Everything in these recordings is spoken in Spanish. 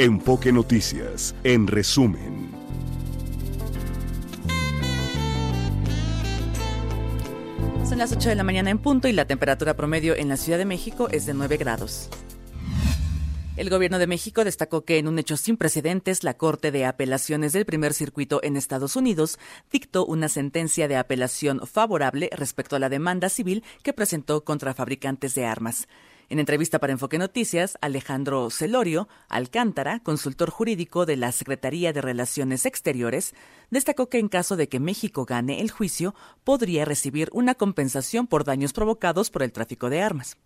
Enfoque Noticias, en resumen. Son las 8 de la mañana en punto y la temperatura promedio en la Ciudad de México es de 9 grados. El gobierno de México destacó que en un hecho sin precedentes, la Corte de Apelaciones del Primer Circuito en Estados Unidos dictó una sentencia de apelación favorable respecto a la demanda civil que presentó contra fabricantes de armas. En entrevista para Enfoque Noticias, Alejandro Celorio Alcántara, consultor jurídico de la Secretaría de Relaciones Exteriores, destacó que en caso de que México gane el juicio, podría recibir una compensación por daños provocados por el tráfico de armas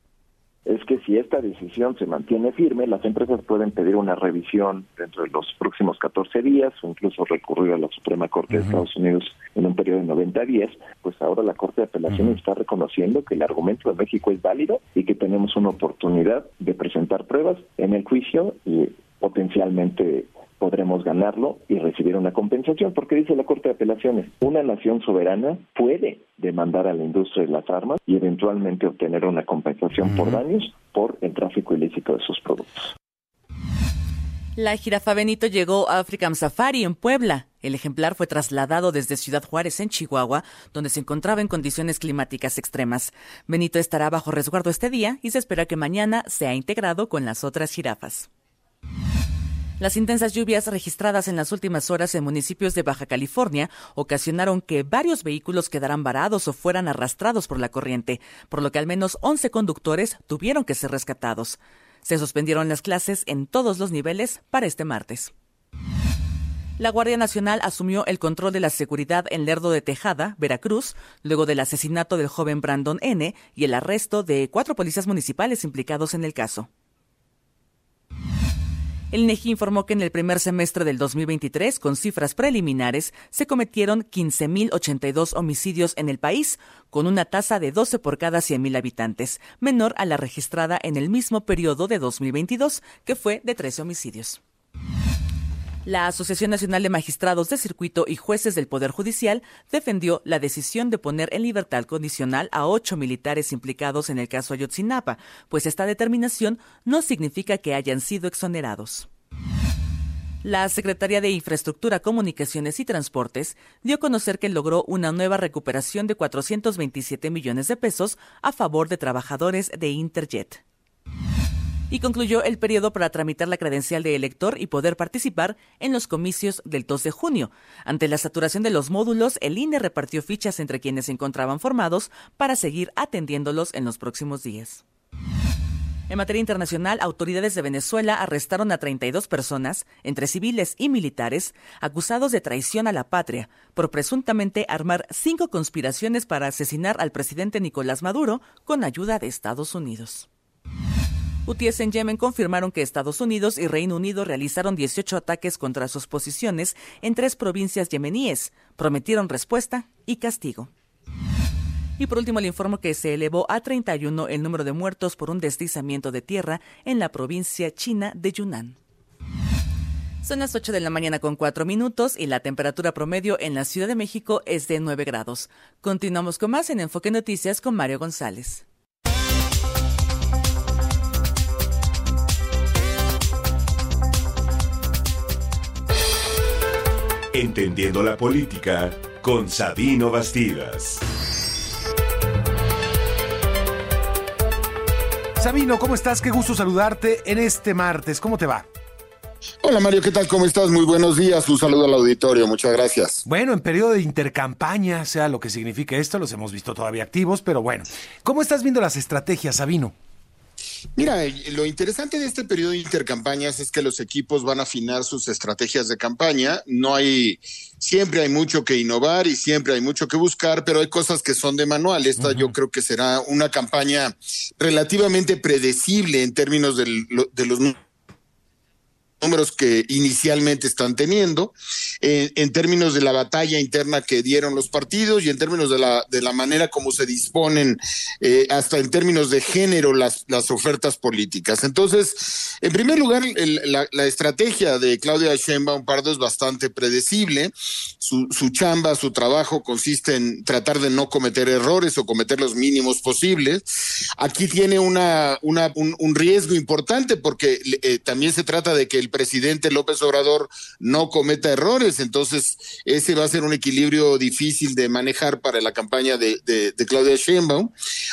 es que si esta decisión se mantiene firme, las empresas pueden pedir una revisión dentro de los próximos 14 días o incluso recurrir a la Suprema Corte de Estados Unidos en un periodo de 90 días, pues ahora la Corte de Apelaciones está reconociendo que el argumento de México es válido y que tenemos una oportunidad de presentar pruebas en el juicio y potencialmente podremos ganarlo y recibir una compensación, porque dice la Corte de Apelaciones, una nación soberana puede demandar a la industria de las armas y eventualmente obtener una compensación por daños por el tráfico ilícito de sus productos. La jirafa Benito llegó a African Safari en Puebla. El ejemplar fue trasladado desde Ciudad Juárez en Chihuahua, donde se encontraba en condiciones climáticas extremas. Benito estará bajo resguardo este día y se espera que mañana sea integrado con las otras jirafas. Las intensas lluvias registradas en las últimas horas en municipios de Baja California ocasionaron que varios vehículos quedaran varados o fueran arrastrados por la corriente, por lo que al menos 11 conductores tuvieron que ser rescatados. Se suspendieron las clases en todos los niveles para este martes. La Guardia Nacional asumió el control de la seguridad en Lerdo de Tejada, Veracruz, luego del asesinato del joven Brandon N. y el arresto de cuatro policías municipales implicados en el caso. El INEGI informó que en el primer semestre del 2023, con cifras preliminares, se cometieron 15.082 homicidios en el país, con una tasa de 12 por cada 100.000 habitantes, menor a la registrada en el mismo periodo de 2022, que fue de 13 homicidios. La Asociación Nacional de Magistrados de Circuito y Jueces del Poder Judicial defendió la decisión de poner en libertad condicional a ocho militares implicados en el caso Ayotzinapa, pues esta determinación no significa que hayan sido exonerados. La Secretaría de Infraestructura, Comunicaciones y Transportes dio a conocer que logró una nueva recuperación de 427 millones de pesos a favor de trabajadores de Interjet y concluyó el periodo para tramitar la credencial de elector y poder participar en los comicios del 2 de junio. Ante la saturación de los módulos, el INE repartió fichas entre quienes se encontraban formados para seguir atendiéndolos en los próximos días. En materia internacional, autoridades de Venezuela arrestaron a 32 personas, entre civiles y militares, acusados de traición a la patria, por presuntamente armar cinco conspiraciones para asesinar al presidente Nicolás Maduro con ayuda de Estados Unidos. UTIs en Yemen confirmaron que Estados Unidos y Reino Unido realizaron 18 ataques contra sus posiciones en tres provincias yemeníes. Prometieron respuesta y castigo. Y por último le informo que se elevó a 31 el número de muertos por un deslizamiento de tierra en la provincia china de Yunnan. Son las 8 de la mañana con 4 minutos y la temperatura promedio en la Ciudad de México es de 9 grados. Continuamos con más en Enfoque Noticias con Mario González. Entendiendo la política con Sabino Bastidas. Sabino, ¿cómo estás? Qué gusto saludarte en este martes. ¿Cómo te va? Hola Mario, ¿qué tal? ¿Cómo estás? Muy buenos días. Un saludo al auditorio. Muchas gracias. Bueno, en periodo de intercampaña, sea lo que signifique esto, los hemos visto todavía activos, pero bueno. ¿Cómo estás viendo las estrategias, Sabino? Mira, lo interesante de este periodo de intercampañas es que los equipos van a afinar sus estrategias de campaña. No hay, siempre hay mucho que innovar y siempre hay mucho que buscar, pero hay cosas que son de manual. Esta yo creo que será una campaña relativamente predecible en términos de los números que inicialmente están teniendo, eh, en términos de la batalla interna que dieron los partidos y en términos de la, de la manera como se disponen, eh, hasta en términos de género, las, las ofertas políticas. Entonces, en primer lugar, la, la, estrategia de Claudia Sheinbaum Pardo es bastante predecible. Su, su chamba, su trabajo consiste en tratar de no cometer errores o cometer los mínimos posibles. aquí tiene una, una un, riesgo importante porque eh, también se trata de que el presidente López Obrador no cometa errores, entonces ese va a ser un equilibrio difícil de manejar para la campaña de, de, Claudia Sheinbaum.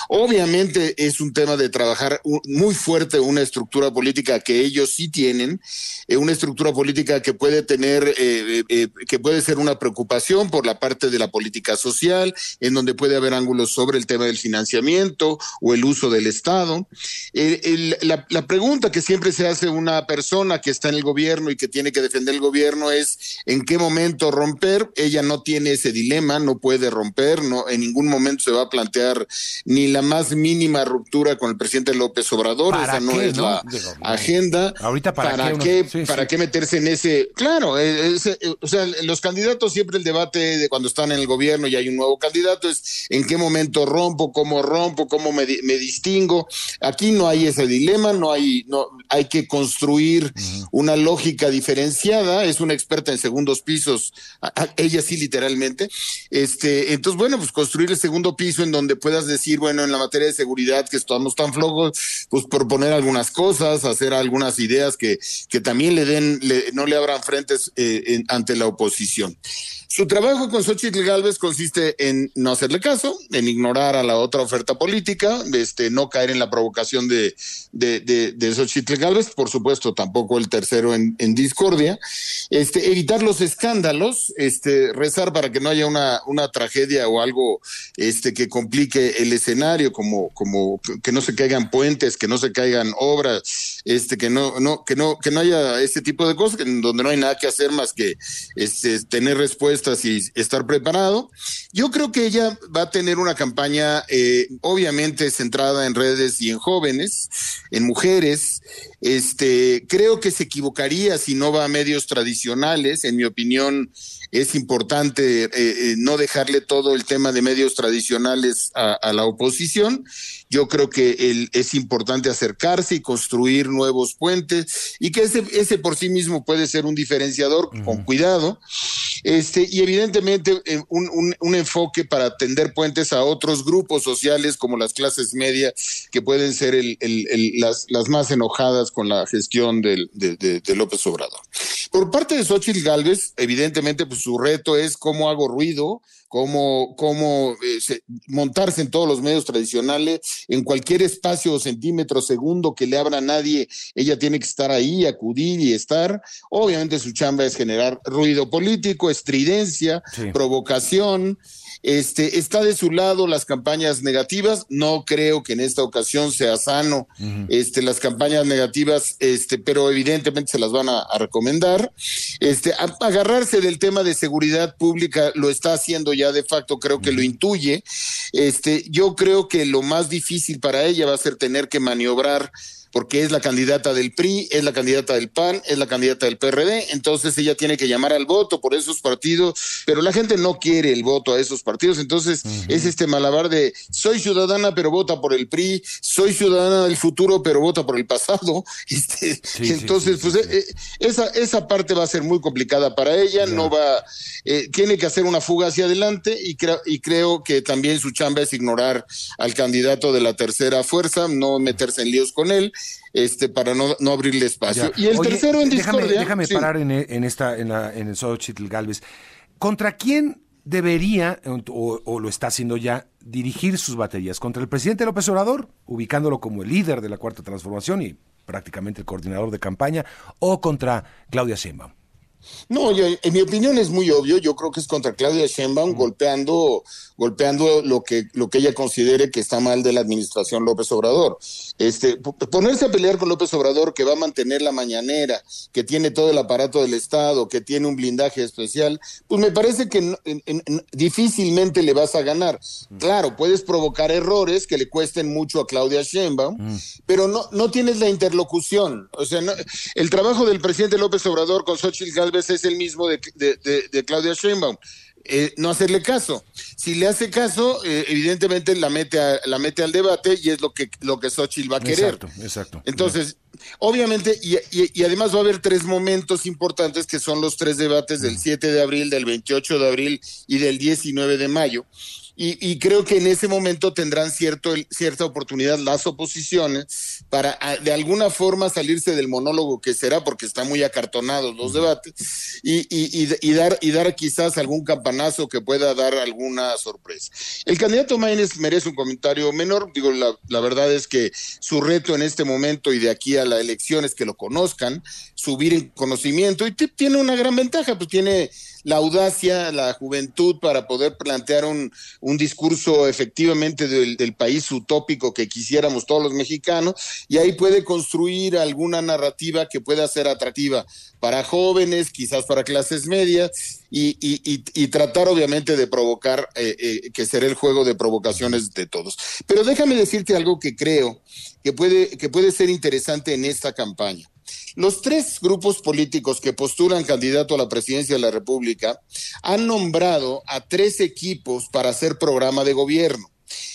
Obviamente es un tema de trabajar muy fuerte una estructura política que ellos sí tienen, eh, una estructura política que puede tener, eh, que puede ser una preocupación por la parte de la política social, en donde puede haber ángulos sobre el tema del financiamiento o el uso del Estado. la, la, pregunta que siempre se hace una persona que está en el gobierno y que tiene que defender el gobierno es en qué momento romper. Ella no tiene ese dilema, no puede romper, no en ningún momento se va a plantear ni la más mínima ruptura con el presidente López Obrador. Esa no es la agenda. Ahorita para, qué, para qué meterse en ese. Claro, eh, o sea, los candidatos siempre el debate de cuando están en el gobierno y hay un nuevo candidato es en qué momento rompo, cómo rompo, cómo me, me distingo. Aquí no hay ese dilema, no hay, no, hay que construir una lógica diferenciada. Es una experta en segundos pisos, ella sí literalmente. Este, entonces, bueno, pues construir el segundo piso en donde puedas decir, bueno, en la materia de seguridad que estamos tan flojos, pues proponer algunas cosas, hacer algunas ideas que, que también le den, no le abran frentes eh, ante la oposición. Su trabajo con Xochitl Galvez consiste en no hacerle caso, en ignorar a la otra oferta política, este, no caer en la provocación de, de, Xochitl Galvez, por supuesto, tampoco el tercero en, en, discordia, este, evitar los escándalos, este, rezar para que no haya una, una tragedia o algo este, que complique el escenario, como, como que no se caigan puentes, que no se caigan obras, este, que no, no, que no, que no haya este tipo de cosas, en donde no hay nada que hacer más que este, tener respuesta y estar preparado. Yo creo que ella va a tener una campaña eh, obviamente centrada en redes y en jóvenes, en mujeres. Este, creo que se equivocaría si no va a medios tradicionales. En mi opinión, es importante eh, eh, no dejarle todo el tema de medios tradicionales a, la oposición. Yo creo que es importante acercarse y construir nuevos puentes y que ese, ese por sí mismo puede ser un diferenciador con cuidado. Este, y evidentemente eh, un, un, enfoque para atender puentes a otros grupos sociales como las clases medias que pueden ser el, el, las, las, más enojadas con la gestión del, de, de, López Obrador. Por parte de Xochitl Galvez, evidentemente, pues su reto es cómo hago ruido, cómo, cómo eh, montarse en todos los medios tradicionales, en cualquier espacio o centímetro segundo que le abra a nadie, ella tiene que estar ahí, acudir y estar. Obviamente su chamba es generar ruido político, estridencia, provocación, este, está de su lado las campañas negativas. No creo que en esta ocasión sea sano este, las campañas negativas, este, pero evidentemente se las van a, recomendar. Este, agarrarse del tema de seguridad pública lo está haciendo ya de facto, creo que lo intuye. Este, yo creo que lo más difícil para ella va a ser tener que maniobrar porque es la candidata del PRI, es la candidata del PAN, es la candidata del PRD, entonces ella tiene que llamar al voto por esos partidos, pero la gente no quiere el voto a esos partidos, entonces es este malabar de soy ciudadana pero vota por el PRI, soy ciudadana del futuro pero vota por el pasado, este, entonces pues eh, esa, esa parte va a ser muy complicada para ella, no va, eh, tiene que hacer una fuga hacia adelante y, y creo que también su chamba es ignorar al candidato de la tercera fuerza, no meterse en líos con él este, para no, no abrirle espacio. Y el tercero en discordia. Déjame, parar en, en, esta, en, la, en el Xochitl Galvez. ¿Contra quién debería, o, lo está haciendo ya, dirigir sus baterías? ¿Contra el presidente López Obrador, ubicándolo como el líder de la Cuarta Transformación y prácticamente el coordinador de campaña, o contra Claudia Sheinbaum? No, yo, en mi opinión es muy obvio. Yo creo que es contra Claudia Sheinbaum golpeando, golpeando lo que, lo que ella considere que está mal de la administración López Obrador. Este, ponerse a pelear con López Obrador, que va a mantener la mañanera, que tiene todo el aparato del Estado, que tiene un blindaje especial, pues me parece que difícilmente le vas a ganar. Claro, puedes provocar errores que le cuesten mucho a Claudia Sheinbaum, pero no, no tienes la interlocución. O sea, el trabajo del presidente López Obrador con Xochitl vez es el mismo de, de, Claudia Sheinbaum. Eh, no hacerle caso. Si le hace caso, eh, evidentemente la mete, la mete al debate y es lo que, lo que Xochitl va a querer. Exacto, exacto. Entonces, obviamente, y, y, además va a haber tres momentos importantes que son los tres debates del 7 de abril, del 28 de abril y del 19 de mayo. Y, creo que en ese momento tendrán cierto, cierta oportunidad las oposiciones para de alguna forma salirse del monólogo que será, porque están muy acartonados los debates, y, y, dar, y dar quizás algún campanazo que pueda dar alguna sorpresa. El candidato Maynes merece un comentario menor, digo, la, la verdad es que su reto en este momento y de aquí a la elección es que lo conozcan, subir en conocimiento, y tiene una gran ventaja, pues tiene la audacia, la juventud para poder plantear un, un discurso efectivamente del, país utópico que quisiéramos todos los mexicanos y ahí puede construir alguna narrativa que pueda ser atractiva para jóvenes, quizás para clases medias y, y, y, tratar obviamente de provocar, eh, eh, que será el juego de provocaciones de todos. Pero déjame decirte algo que creo que puede, que puede ser interesante en esta campaña. Los tres grupos políticos que postulan candidato a la presidencia de la República han nombrado a tres equipos para hacer programa de gobierno.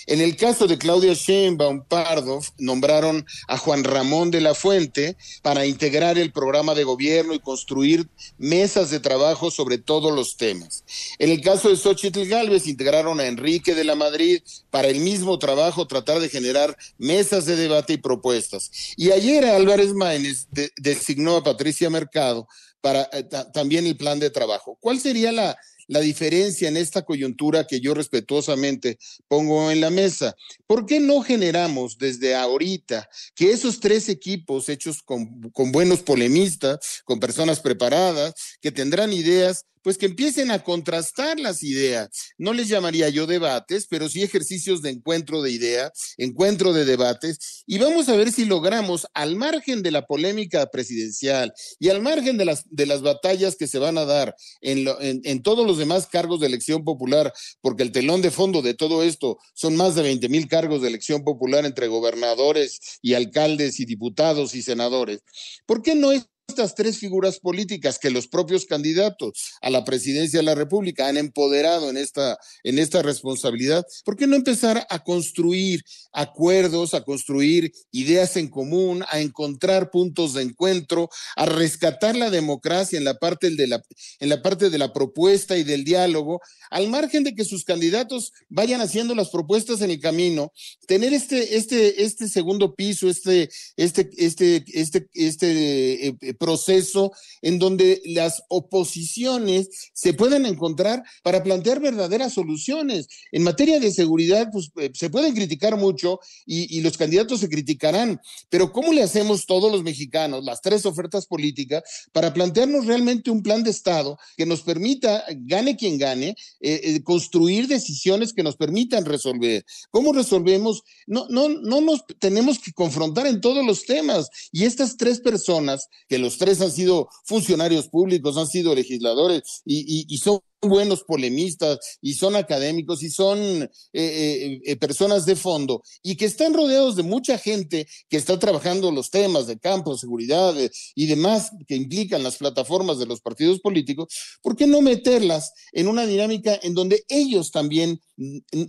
En el caso de Claudia Sheinbaum Pardo, nombraron a Juan Ramón de la Fuente para integrar el programa de gobierno y construir mesas de trabajo sobre todos los temas. En el caso de Xochitl Galvez, integraron a Enrique de la Madrid para el mismo trabajo, tratar de generar mesas de debate y propuestas. Y ayer Álvarez Maínez designó a Patricia Mercado para eh, también el plan de trabajo. ¿Cuál sería la la diferencia en esta coyuntura que yo respetuosamente pongo en la mesa. ¿Por qué no generamos desde ahorita que esos tres equipos hechos con, con buenos polemistas, con personas preparadas, que tendrán ideas, pues que empiecen a contrastar las ideas. No les llamaría yo debates, pero sí ejercicios de encuentro de ideas, encuentro de debates, y vamos a ver si logramos, al margen de la polémica presidencial y al margen de las, de las batallas que se van a dar en, en, en todos los demás cargos de elección popular, porque el telón de fondo de todo esto son más de 20 mil cargos de elección popular entre gobernadores y alcaldes y diputados y senadores. ¿Por qué no es estas tres figuras políticas que los propios candidatos a la presidencia de la República han empoderado en esta, en esta responsabilidad, ¿por qué no empezar a construir acuerdos, a construir ideas en común, a encontrar puntos de encuentro, a rescatar la democracia en la parte de la, en la, parte de la propuesta y del diálogo, al margen de que sus candidatos vayan haciendo las propuestas en el camino, tener este, este, este segundo piso, este, este, este, este, este eh, proceso en donde las oposiciones se pueden encontrar para plantear verdaderas soluciones. En materia de seguridad, pues eh, se pueden criticar mucho y, y los candidatos se criticarán, pero ¿cómo le hacemos todos los mexicanos, las tres ofertas políticas, para plantearnos realmente un plan de Estado que nos permita, gane quien gane, eh, eh, construir decisiones que nos permitan resolver? ¿Cómo resolvemos? No, no, no nos tenemos que confrontar en todos los temas. Y estas tres personas que los tres han sido funcionarios públicos, han sido legisladores y, son buenos polemistas y son académicos y son eh, eh, eh, personas de fondo y que están rodeados de mucha gente que está trabajando los temas de campo, seguridad y demás que implican las plataformas de los partidos políticos, ¿por qué no meterlas en una dinámica en donde ellos también,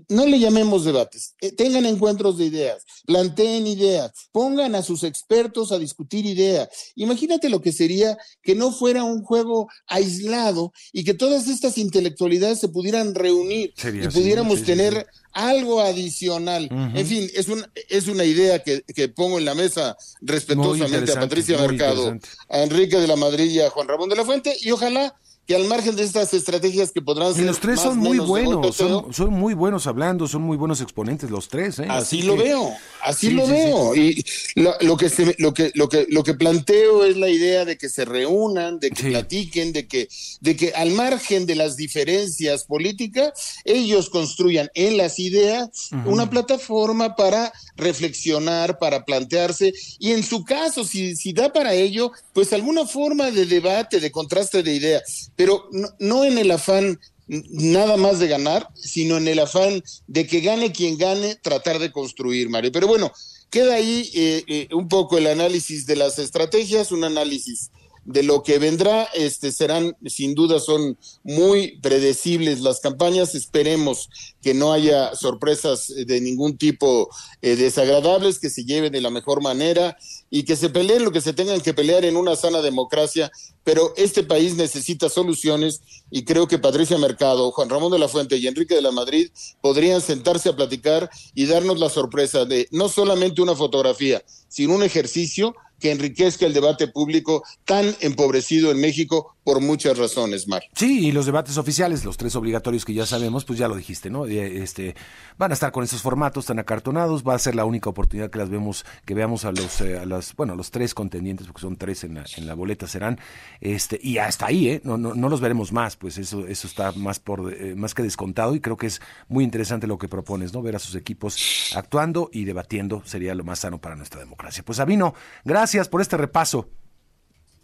no le llamemos debates, tengan encuentros de ideas, planteen ideas, pongan a sus expertos a discutir ideas? Imagínate lo que sería que no fuera un juego aislado y que todas estas intelectualidades se pudieran reunir y pudiéramos tener algo adicional. En fin, es, un, es una idea que, que pongo en la mesa respetuosamente a Patricia Mercado, a Enrique de la Madrid y a Juan Ramón de la Fuente, y ojalá que al margen de estas estrategias que podrán ser. Y los tres son muy buenos, son, son, muy buenos hablando, son muy buenos exponentes los tres. ¿eh? Así, lo veo, así lo veo. Y lo, lo, que se, lo, que, lo, que, lo que planteo es la idea de que se reúnan, de que platiquen, de que, de que al margen de las diferencias políticas, ellos construyan en las ideas uh -huh. una plataforma para reflexionar, para plantearse, y en su caso, si, si da para ello, pues alguna forma de debate, de contraste de ideas pero no, no, en el afán nada más de ganar, sino en el afán de que gane quien gane, tratar de construir, Mario. Pero bueno, queda ahí eh, eh, un poco el análisis de las estrategias, un análisis de lo que vendrá, este, serán, sin duda, son muy predecibles las campañas. Esperemos que no haya sorpresas de ningún tipo eh, desagradables, que se lleven de la mejor manera y que se peleen lo que se tengan que pelear en una sana democracia, pero este país necesita soluciones y creo que Patricia Mercado, Juan Ramón de la Fuente y Enrique de la Madrid podrían sentarse a platicar y darnos la sorpresa de no solamente una fotografía, sino un ejercicio que enriquezca el debate público tan empobrecido en México por muchas razones, Mar. Sí, y los debates oficiales, los tres obligatorios que ya sabemos, pues ya lo dijiste, ¿no? Eh, este, van a estar con esos formatos tan acartonados, va a ser la única oportunidad que las vemos, que veamos a los, eh, a las, bueno, los tres contendientes, porque son tres en la, en la boleta serán, este, y hasta ahí, ¿eh? No, no, no los veremos más, pues eso, eso está más por, eh, más que descontado y creo que es muy interesante lo que propones, ¿no? Ver a sus equipos actuando y debatiendo sería lo más sano para nuestra democracia. Pues Sabino, gracias por este repaso.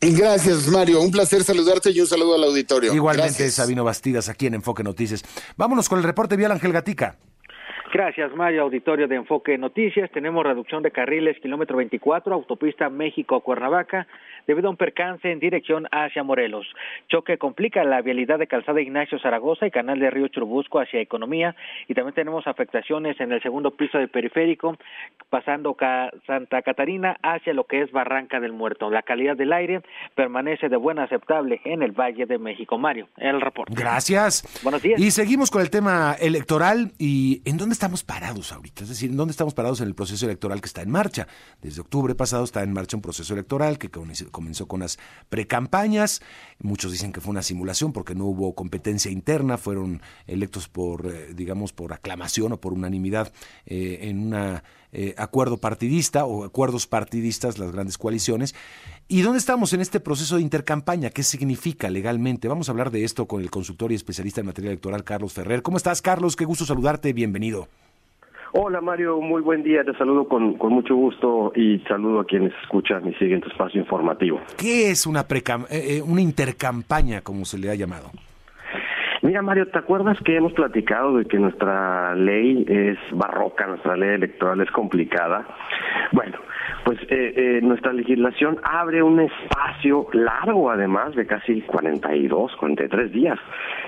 Gracias, Mario. Un placer saludarte y un saludo al auditorio. Igualmente, Sabino Bastidas, aquí en Enfoque Noticias. Vámonos con el reporte vial Ángel Gatica. Gracias, Mario. Auditorio de Enfoque Noticias. Tenemos reducción de carriles, kilómetro 24, autopista México-Cuernavaca debido a un percance en dirección hacia Morelos. Choque complica la vialidad de Calzada Ignacio Zaragoza y Canal de Río Churubusco hacia Economía y también tenemos afectaciones en el segundo piso del periférico pasando Santa Catarina hacia lo que es Barranca del Muerto. La calidad del aire permanece de buena aceptable en el Valle de México. Mario, el reporte. Gracias. Buenos días. Y seguimos con el tema electoral y ¿en dónde estamos parados ahorita? Es decir, ¿en dónde estamos parados en el proceso electoral que está en marcha? Desde octubre pasado está en marcha un proceso electoral que comenzó con las precampañas. Muchos dicen que fue una simulación porque no hubo competencia interna, fueron electos por, eh, digamos, por aclamación o por unanimidad eh, en un eh, acuerdo partidista o acuerdos partidistas, las grandes coaliciones. ¿Y dónde estamos en este proceso de intercampaña? ¿Qué significa legalmente? Vamos a hablar de esto con el consultor y especialista en materia electoral, Carlos Ferrer. ¿Cómo estás, Carlos? Qué gusto saludarte. Bienvenido. Hola Mario, muy buen día, te saludo con, con mucho gusto y saludo a quienes escuchan y siguen tu espacio informativo. ¿Qué es una, eh, eh, una intercampaña, como se le ha llamado? Mira Mario, ¿te acuerdas que hemos platicado de que nuestra ley es barroca, nuestra ley electoral es complicada? Bueno, pues eh, eh, nuestra legislación abre un espacio largo, además de casi 42, 43 días,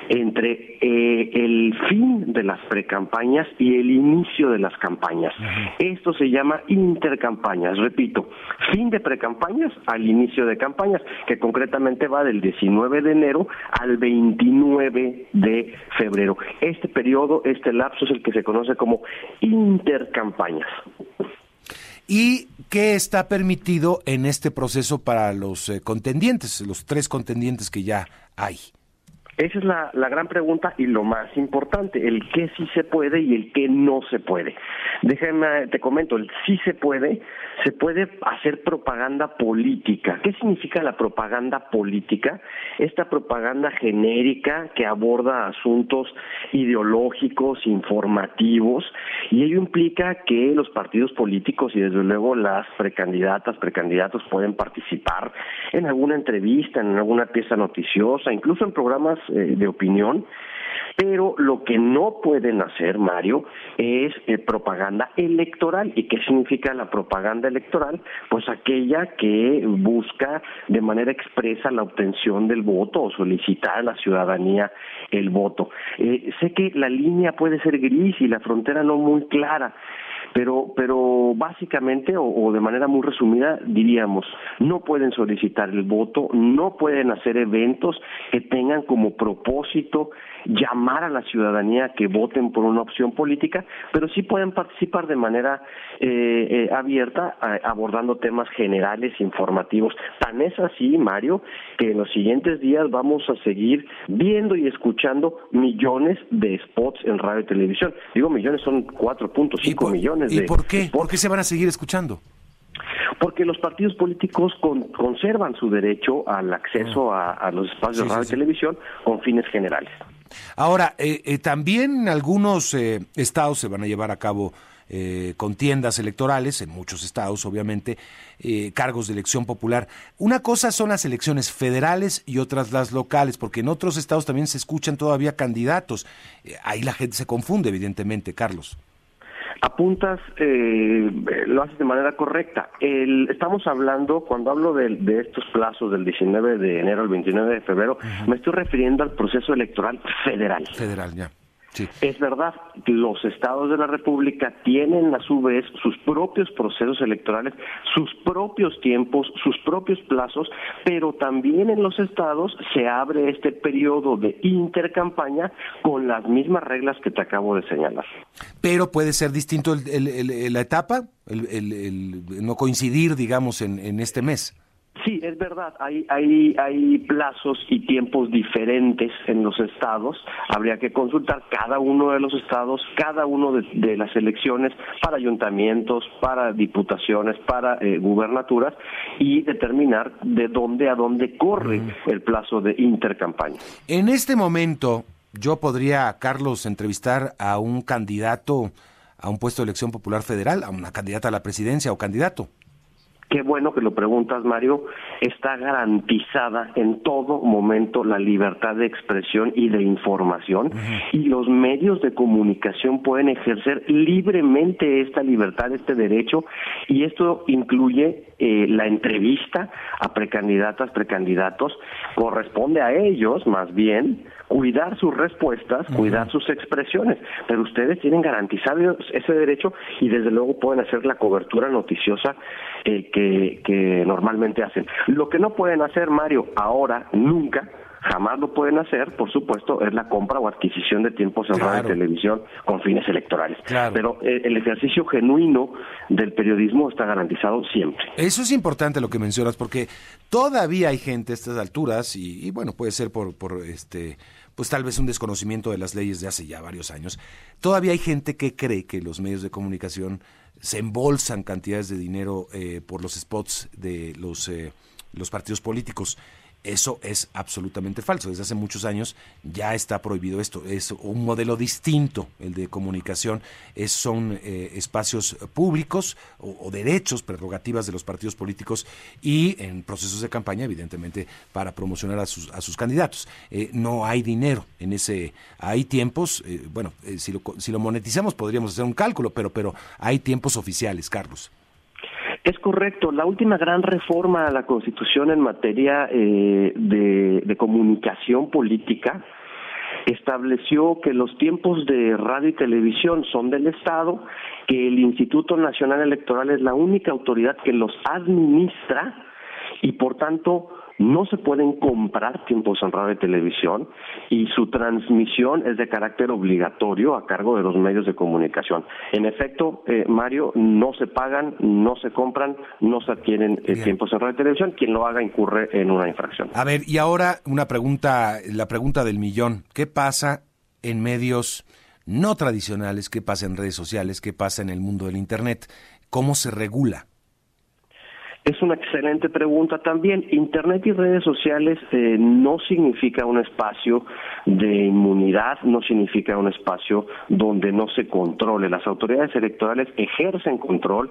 entre eh, el fin de las precampañas y el inicio de las campañas. Esto se llama intercampañas, repito, fin de precampañas al inicio de campañas, que concretamente va del 19 de enero al 29 de febrero. Este periodo, este lapso es el que se conoce como intercampañas. ¿Y qué está permitido en este proceso para los eh, contendientes, los tres contendientes que ya hay? Esa es la, la, gran pregunta y lo más importante, el qué sí se puede y el qué no se puede. Déjame, te comento, el sí se puede, se puede hacer propaganda política. ¿Qué significa la propaganda política? Esta propaganda genérica que aborda asuntos ideológicos, informativos, y ello implica que los partidos políticos y desde luego las precandidatas, precandidatos pueden participar en alguna entrevista, en alguna pieza noticiosa, incluso en programas eh, de opinión, pero lo que no pueden hacer, Mario, es eh, propaganda electoral. ¿Y qué significa la propaganda electoral? Pues aquella que busca de manera expresa la obtención del voto o solicitar a la ciudadanía el voto. Eh, sé que la línea puede ser gris y la frontera no muy clara, pero, pero básicamente o, de manera muy resumida diríamos, no pueden solicitar el voto, no pueden hacer eventos que tengan como propósito llamar a la ciudadanía que voten por una opción política, pero sí pueden participar de manera eh, eh, abierta abordando temas generales, informativos. Tan es así, Mario, que en los siguientes días vamos a seguir viendo y escuchando millones de spots en radio y televisión. Digo millones, son 4.5 millones de... ¿Y por qué? ¿Por qué se van a seguir escuchando? porque los partidos políticos conservan su derecho al acceso ah. a, los espacios de radio y televisión con fines generales. Ahora, eh, eh, también en algunos eh, estados se van a llevar a cabo contiendas electorales, en muchos estados obviamente, cargos de elección popular. Una cosa son las elecciones federales y otras las locales, porque en otros estados también se escuchan todavía candidatos. ahí la gente se confunde, evidentemente, Carlos. Apuntas, eh, lo haces de manera correcta. El, estamos hablando, cuando hablo de, de, estos plazos del 19 de enero al 29 de febrero, me estoy refiriendo al proceso electoral federal. Federal, ya. Es verdad, los estados de la República tienen a su vez sus propios procesos electorales, sus propios tiempos, sus propios plazos, pero también en los estados se abre este periodo de intercampaña con las mismas reglas que te acabo de señalar. Pero puede ser distinto la etapa, el, no coincidir, digamos, en este mes. Sí, es verdad. Hay, hay, hay plazos y tiempos diferentes en los estados. Habría que consultar cada uno de los estados, cada uno de, las elecciones para ayuntamientos, para diputaciones, para eh, gubernaturas y determinar de dónde a dónde corre el plazo de intercampaña. En este momento, yo podría, Carlos, entrevistar a un candidato a un puesto de elección popular federal, a una candidata a la presidencia o candidato. Qué bueno que lo preguntas, Mario. Está garantizada en todo momento la libertad de expresión y de información y los medios de comunicación pueden ejercer libremente esta libertad, este derecho y esto incluye eh, la entrevista a precandidatas, precandidatos. Corresponde a ellos, más bien, cuidar sus respuestas, cuidar sus expresiones, pero ustedes tienen garantizado ese derecho y desde luego pueden hacer la cobertura noticiosa eh, que, que normalmente hacen. Lo que no pueden hacer, Mario, ahora, nunca, jamás lo pueden hacer, por supuesto, es la compra o adquisición de tiempos en radio y televisión con fines electorales. Pero eh, el ejercicio genuino del periodismo está garantizado siempre. Eso es importante lo que mencionas, porque todavía hay gente a estas alturas, y, y bueno, puede ser por, por este pues tal vez un desconocimiento de las leyes de hace ya varios años. Todavía hay gente que cree que los medios de comunicación se embolsan cantidades de dinero eh, por los spots de los, eh, los partidos políticos. Eso es absolutamente falso. Desde hace muchos años ya está prohibido esto. Es un modelo distinto, el de comunicación. Es, son eh, espacios públicos o, derechos, prerrogativas de los partidos políticos y en procesos de campaña, evidentemente, para promocionar a sus, a sus candidatos. Eh, no hay dinero en ese. Hay tiempos, eh, bueno, si, lo, si lo monetizamos podríamos hacer un cálculo, pero, pero hay tiempos oficiales, Carlos. Es correcto. La última gran reforma a la Constitución en materia eh, de, comunicación política estableció que los tiempos de radio y televisión son del Estado, que el Instituto Nacional Electoral es la única autoridad que los administra y por tanto no se pueden comprar tiempos en radio y televisión y su transmisión es de carácter obligatorio a cargo de los medios de comunicación. En efecto, eh, Mario, no se pagan, no se compran, no se adquieren eh, tiempos en radio y televisión. Quien lo haga incurre en una infracción. A ver, y ahora una pregunta, la pregunta del millón. ¿Qué pasa en medios no tradicionales? ¿Qué pasa en redes sociales? ¿Qué pasa en el mundo del Internet? ¿Cómo se regula? Es una excelente pregunta también. Internet y redes sociales eh, no significa un espacio de inmunidad, no significa un espacio donde no se controle. Las autoridades electorales ejercen control,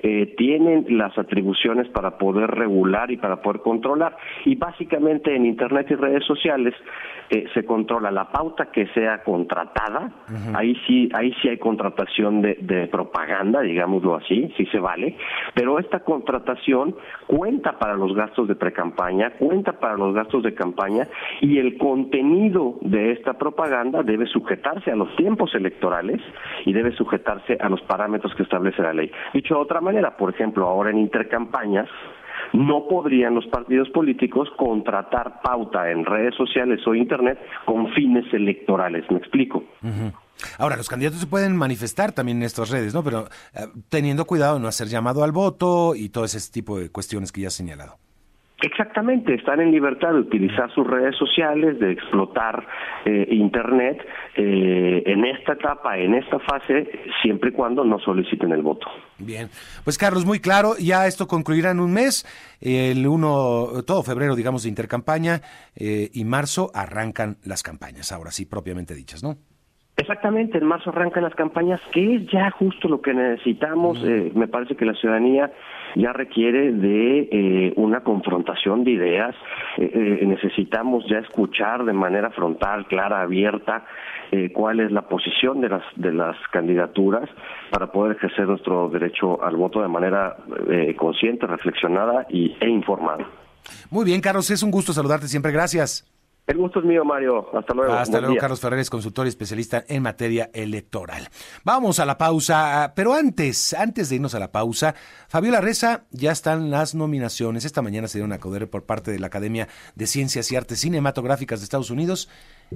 eh, tienen las atribuciones para poder regular y para poder controlar. Y básicamente en Internet y redes sociales eh, se controla la pauta que sea contratada. Ahí sí, ahí sí hay contratación de, de propaganda, digámoslo así, sí se vale. Pero esta contratación cuenta para los gastos de precampaña, cuenta para los gastos de campaña y el contenido de esta propaganda debe sujetarse a los tiempos electorales y debe sujetarse a los parámetros que establece la ley. Dicho de otra manera, por ejemplo, ahora en intercampañas, no podrían los partidos políticos contratar pauta en redes sociales o internet con fines electorales. ¿Me explico? Ahora, los candidatos se pueden manifestar también en estas redes, ¿no? Pero eh, teniendo cuidado de no hacer llamado al voto y todo ese tipo de cuestiones que ya has señalado. Exactamente, están en libertad de utilizar sus redes sociales, de explotar eh, Internet eh, en esta etapa, en esta fase, siempre y cuando no soliciten el voto. Bien, pues Carlos, muy claro, ya esto concluirá en un mes, el 1, todo febrero, digamos, de intercampaña, y marzo arrancan las campañas, ahora sí, propiamente dichas, ¿no? Exactamente, en marzo arrancan las campañas, que es ya justo lo que necesitamos. Eh, me parece que la ciudadanía ya requiere de eh, una confrontación de ideas. Eh, necesitamos ya escuchar de manera frontal, clara, abierta, cuál es la posición de las de las candidaturas para poder ejercer nuestro derecho al voto de manera consciente, reflexionada y, e informada. Muy bien, Carlos, es un gusto saludarte siempre. Gracias. El gusto es mío, Mario. Hasta luego. Hasta luego, Carlos Ferreres, consultor y especialista en materia electoral. Vamos a la pausa, pero antes, antes de irnos a la pausa, Fabiola Reza, ya están las nominaciones. Esta mañana se dieron a coder por parte de la Academia de Ciencias y Artes Cinematográficas de Estados Unidos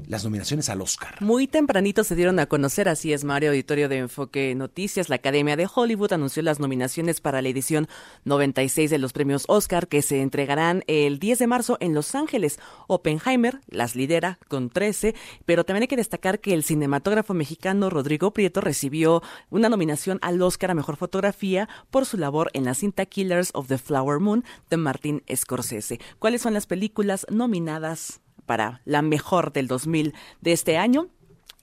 las nominaciones al Oscar. Muy tempranito se dieron a conocer, así es Mario Auditorio de Enfoque Noticias, la Academia de Hollywood anunció las nominaciones para la edición 96 de los premios Oscar que se entregarán el 10 de marzo en Los Ángeles. Oppenheimer las lidera con 13, pero también hay que destacar que el cinematógrafo mexicano Rodrigo Prieto recibió una nominación al Oscar a Mejor Fotografía por su labor en la cinta Killers of the Flower Moon de Martin Scorsese. ¿Cuáles son las películas nominadas para la mejor del 2000 de este año.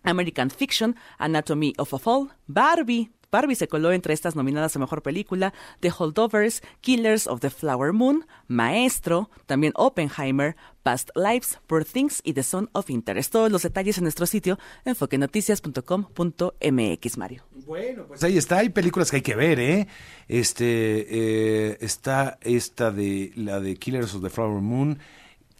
American Fiction, Anatomy of a Fall, Barbie. Barbie se coló entre estas nominadas a Mejor Película, The Holdovers, Killers of the Flower Moon, Maestro, también Oppenheimer, Past Lives, Poor Things y The Son of Interest. Todos los detalles en nuestro sitio enfoquenoticias.com.mx, Mario. Bueno, pues ahí está, hay películas que hay que ver, ¿eh? Este, eh, está esta de la de Killers of the Flower Moon,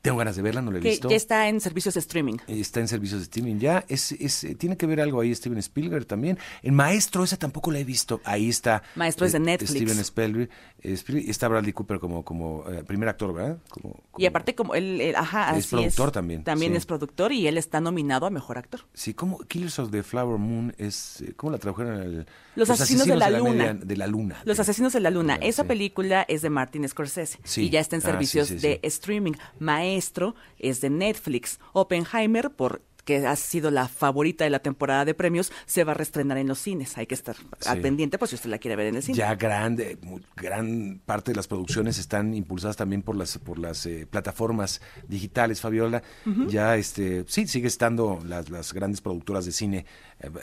tengo ganas de verla, no la he visto. Que está en servicios de streaming. Está en servicios de streaming ya. Es, es, tiene que ver algo ahí Steven Spielberg también. El Maestro, esa tampoco la he visto. Ahí está. Maestro es de eh, Netflix. Steven Spielberg. y está Bradley Cooper como, como eh, primer actor, ¿verdad? Como, y aparte como él, ajá, es productor también. También es productor y él está nominado a Mejor Actor. Sí, como Killers of the Flower Moon es... Eh, ¿Cómo la tradujeron? El, los, asesinos, de la, luna. de la luna. Los asesinos de la luna. Esa película es de Martin Scorsese y ya está en ah, servicios de streaming. Maestro es de Netflix. Oppenheimer por que ha sido la favorita de la temporada de premios, se va a reestrenar en los cines. Hay que estar al pendiente, pues si usted la quiere ver en el cine. Ya grande, gran parte de las producciones están impulsadas también por las por las eh, plataformas digitales, Fabiola. Ya este, sí, sigue estando las, las grandes productoras de cine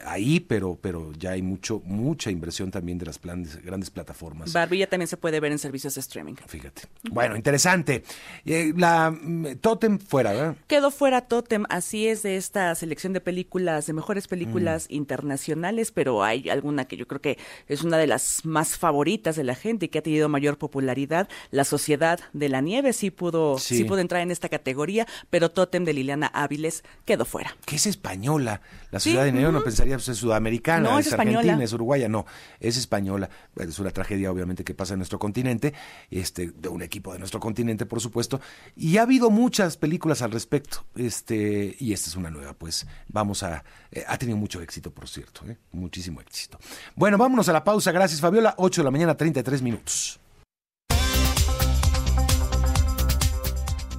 ahí, pero, pero ya hay mucho, mucha inversión también de las grandes plataformas. Barbilla también se puede ver en servicios de streaming. Fíjate. Bueno, interesante. Eh, la mm, Totem fuera, ¿verdad? Quedó fuera Totem, así es de esta selección de películas, de mejores películas mm. internacionales, pero hay alguna que yo creo que es una de las más favoritas de la gente y que ha tenido mayor popularidad. La Sociedad de la Nieve sí pudo, sí. pudo entrar en esta categoría, pero Totem de Liliana Áviles quedó fuera. Que es española. La Sociedad de Nieve no pensaría pues, es sudamericana, es, argentina, es uruguaya, no, es española. Es una tragedia obviamente que pasa en nuestro continente, este, de un equipo de nuestro continente, por supuesto, y ha habido muchas películas al respecto, este, y esta es una nueva, pues vamos a, eh, ha tenido mucho éxito, por cierto, ¿eh? muchísimo éxito. Bueno, vámonos a la pausa, gracias Fabiola, 8 de la mañana, 33 minutos.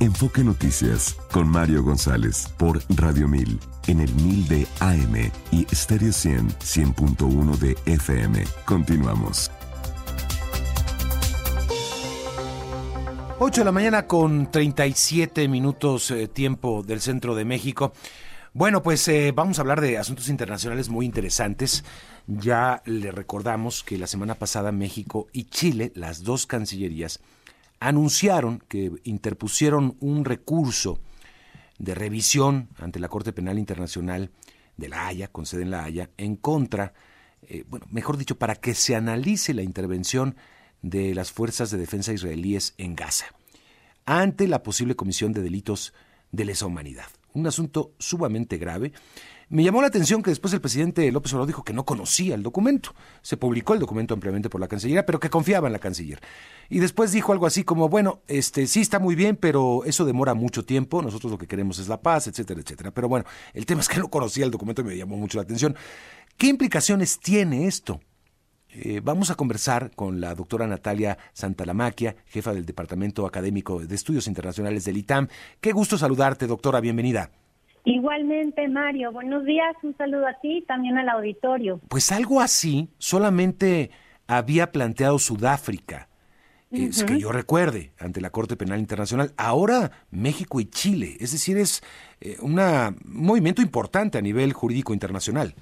Enfoque Noticias con Mario González por Radio 1000 en el 1000 de AM y Stereo 100 100.1 de FM. Continuamos. 8 de la mañana con 37 minutos eh, tiempo del centro de México. Bueno, pues eh, vamos a hablar de asuntos internacionales muy interesantes. Ya le recordamos que la semana pasada México y Chile, las dos cancillerías, anunciaron que interpusieron un recurso de revisión ante la Corte Penal Internacional de La Haya, con sede en La Haya, en contra, eh, bueno, mejor dicho, para que se analice la intervención de las fuerzas de defensa israelíes en Gaza, ante la posible comisión de delitos de lesa humanidad. Un asunto sumamente grave me llamó la atención que después el presidente López Obrador dijo que no conocía el documento. Se publicó el documento ampliamente por la Cancillería, pero que confiaba en la Canciller. Y después dijo algo así como, bueno, este sí está muy bien, pero eso demora mucho tiempo, nosotros lo que queremos es la paz, etcétera, etcétera. Pero bueno, el tema es que no conocía el documento y me llamó mucho la atención. ¿Qué implicaciones tiene esto? Eh, vamos a conversar con la doctora Natalia Santalamaquia, jefa del Departamento Académico de Estudios Internacionales del ITAM. Qué gusto saludarte, doctora, bienvenida. Igualmente, Mario, buenos días, un saludo a ti y también al auditorio. Pues algo así solamente había planteado Sudáfrica es que yo recuerde, ante la Corte Penal Internacional. Ahora México y Chile, es decir, es eh, un movimiento importante a nivel jurídico internacional.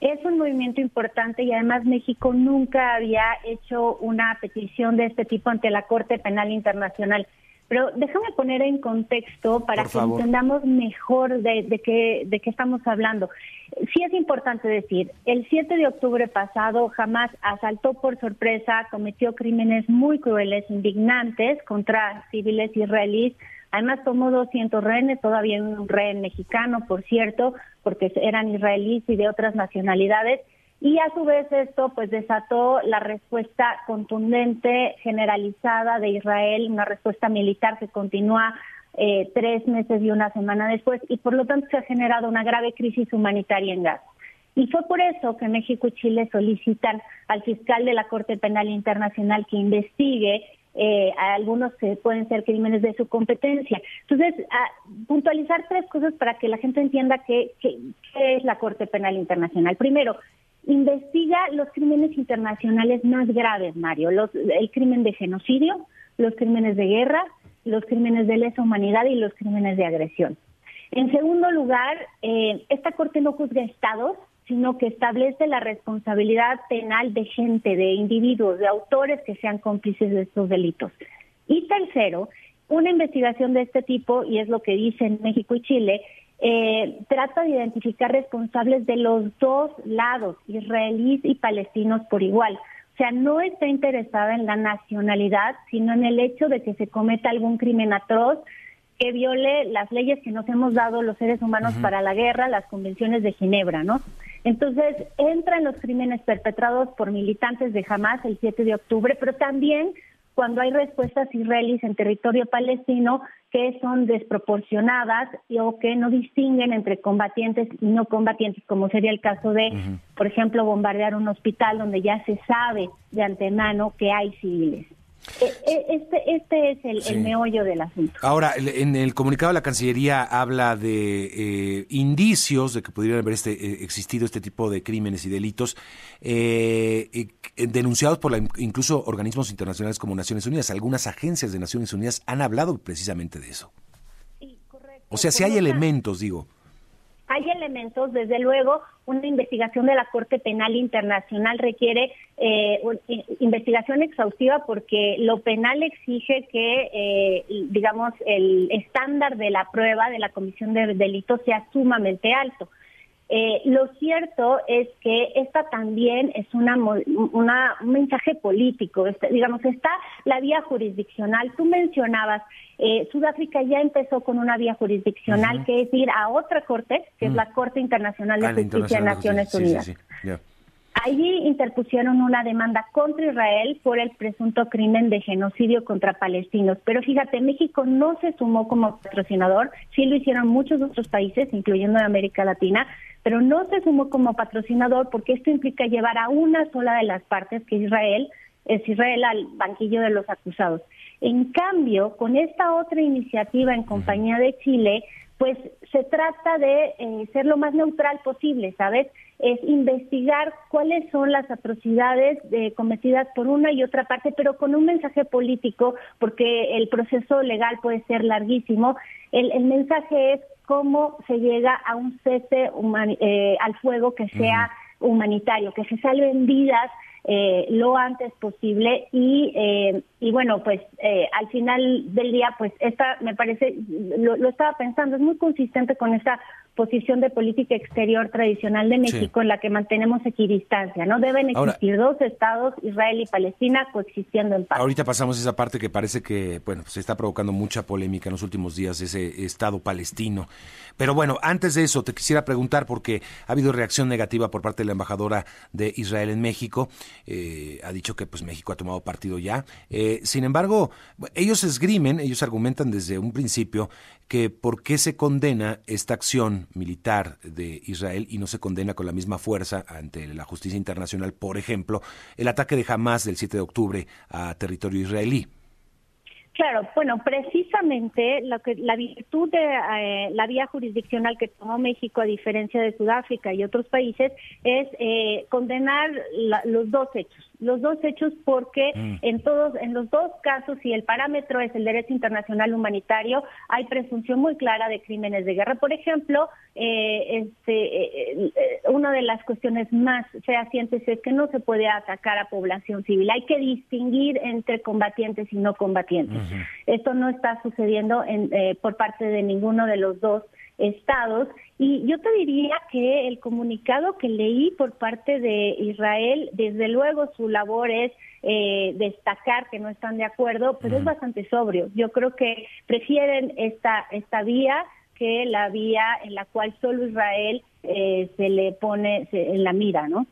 Es un movimiento importante y además México nunca había hecho una petición de este tipo ante la Corte Penal Internacional. Pero déjame poner en contexto para que entendamos mejor de, de, qué, de qué estamos hablando. Sí es importante decir, el 7 de octubre pasado jamás asaltó por sorpresa, cometió crímenes muy crueles, indignantes contra civiles israelíes. Además tomó 200 rehenes, todavía un rehén mexicano, por cierto, porque eran israelíes y de otras nacionalidades y a su vez esto pues desató la respuesta contundente, generalizada de Israel, una respuesta militar que continúa eh, tres meses y una semana después y por lo tanto se ha generado una grave crisis humanitaria en Gaza. Y fue por eso que México y Chile solicitan al fiscal de la Corte Penal Internacional que investigue eh, algunos que pueden ser crímenes de su competencia. Entonces, puntualizar tres cosas para que la gente entienda qué, qué es la Corte Penal Internacional. Primero, investiga los crímenes internacionales más graves, Mario, los, el crimen de genocidio, los crímenes de guerra, los crímenes de lesa humanidad y los crímenes de agresión. En segundo lugar, eh, esta Corte no juzga estados, sino que establece la responsabilidad penal de gente, de individuos, de autores que sean cómplices de estos delitos. Y tercero, una investigación de este tipo, y es lo que dicen México y Chile, eh, trata de identificar responsables de los dos lados, israelíes y palestinos por igual. O sea, no está interesada en la nacionalidad, sino en el hecho de que se cometa algún crimen atroz que viole las leyes que nos hemos dado los seres humanos para la guerra, las convenciones de Ginebra, ¿no? Entonces, entran los crímenes perpetrados por militantes de Hamas el 7 de octubre, pero también cuando hay respuestas israelíes en territorio palestino que son desproporcionadas y, o que no distinguen entre combatientes y no combatientes, como sería el caso de, por ejemplo, bombardear un hospital donde ya se sabe de antemano que hay civiles. E, e, este, este es el, meollo del asunto. Ahora, en el comunicado de la Cancillería habla de eh, indicios de que pudieran haber este, eh, existido este tipo de crímenes y delitos eh, denunciados por la, incluso organismos internacionales como Naciones Unidas. Algunas agencias de Naciones Unidas han hablado precisamente de eso. O sea, si hay elementos, digo. Hay elementos, desde luego, una investigación de la Corte Penal Internacional requiere eh, investigación exhaustiva porque lo penal exige que, eh, digamos, el estándar de la prueba de la comisión de delitos sea sumamente alto. Eh, lo cierto es que esta también es una, una un mensaje político, este, digamos, está la vía jurisdiccional. Tú mencionabas, eh, Sudáfrica ya empezó con una vía jurisdiccional que es ir a otra corte, que es la Corte Internacional de ah, Justicia de Naciones Unidas. Allí interpusieron una demanda contra Israel por el presunto crimen de genocidio contra palestinos. Pero fíjate, México no se sumó como patrocinador, sí lo hicieron muchos otros países, incluyendo en América Latina, pero no se sumó como patrocinador porque esto implica llevar a una sola de las partes, que Israel, es Israel al banquillo de los acusados. En cambio, con esta otra iniciativa en compañía de Chile, pues se trata de eh, ser lo más neutral posible, ¿sabes? Es investigar cuáles son las atrocidades eh, cometidas por una y otra parte, pero con un mensaje político, porque el proceso legal puede ser larguísimo. El, mensaje es cómo se llega a un cese eh, al fuego que sea humanitario, que se salven vidas eh, lo antes posible y, eh, y bueno, pues eh, al final del día, pues esta me parece, lo, lo, estaba pensando, es muy consistente con esa posición de política exterior tradicional de México en la que mantenemos equidistancia, ¿no? Deben existir dos estados, Israel y Palestina, coexistiendo en paz. Ahorita pasamos esa parte que parece que, bueno, se está provocando mucha polémica en los últimos días, ese estado palestino. Pero bueno, antes de eso, te quisiera preguntar, porque ha habido reacción negativa por parte de la embajadora de Israel en México, eh, ha dicho que pues México ha tomado partido ya. Eh, sin embargo, ellos esgrimen, ellos argumentan desde un principio que por qué se condena esta acción militar de Israel y no se condena con la misma fuerza ante la justicia internacional, por ejemplo, el ataque de Hamas del 7 de octubre a territorio israelí. Claro, bueno, precisamente lo que, la virtud de eh, la vía jurisdiccional que tomó México, a diferencia de Sudáfrica y otros países, es eh, condenar los dos hechos, los dos hechos porque mm. en todos, en los dos casos, si el parámetro es el derecho internacional humanitario, hay presunción muy clara de crímenes de guerra. Por ejemplo, eh, este, eh, eh, una de las cuestiones más fehacientes es que no se puede atacar a población civil. Hay que distinguir entre combatientes y no combatientes. Esto no está sucediendo en, por parte de ninguno de los dos estados. Y yo te diría que el comunicado que leí por parte de Israel, desde luego su labor es eh, destacar que no están de acuerdo, pero es bastante sobrio. Yo creo que prefieren esta, esta vía que la vía en la cual solo Israel eh, se le pone en la mira, ¿no?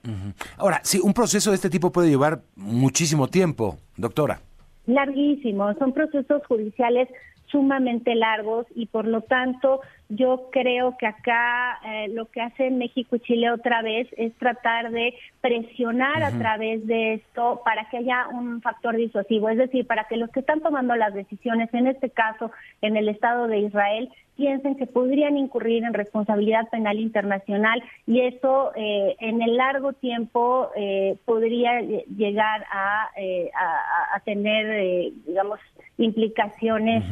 Ahora, sí, un proceso de este tipo puede llevar muchísimo tiempo, doctora. Larguísimo, son procesos judiciales sumamente largos y por lo tanto yo creo que acá eh, lo que hacen México y Chile otra vez es tratar de presionar a través de esto para que haya un factor disuasivo, es decir, para que los que están tomando las decisiones, en este caso en el Estado de Israel, piensen que podrían incurrir en responsabilidad penal internacional y eso eh, en el largo tiempo eh, podría llegar a, a, tener, digamos, implicaciones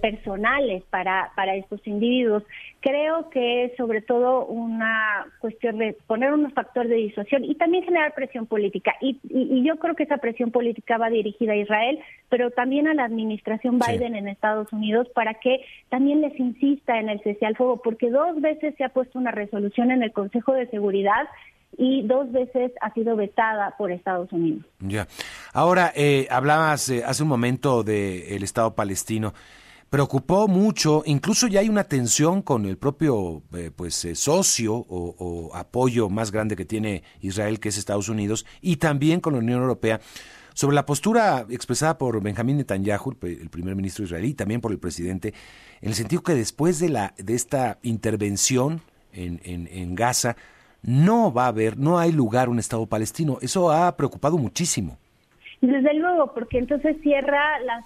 personales para, para estos individuos Creo que es sobre todo una cuestión de poner unos factores de disuasión y también generar presión política. Y, yo creo que esa presión política va dirigida a Israel, pero también a la administración Biden en Estados Unidos para que también les insista en el cese al fuego, porque dos veces se ha puesto una resolución en el Consejo de Seguridad y dos veces ha sido vetada por Estados Unidos. Ya. Ahora, eh, hablabas eh, hace un momento del Estado palestino preocupó mucho, incluso ya hay una tensión con el propio eh, pues eh, socio o, apoyo más grande que tiene Israel, que es Estados Unidos, y también con la Unión Europea, sobre la postura expresada por Benjamín Netanyahu, el primer ministro israelí, y también por el presidente, en el sentido que después de, la, de esta intervención en, en, en Gaza, no va a haber, no hay lugar un Estado palestino. Eso ha preocupado muchísimo. Desde luego, porque entonces cierra las,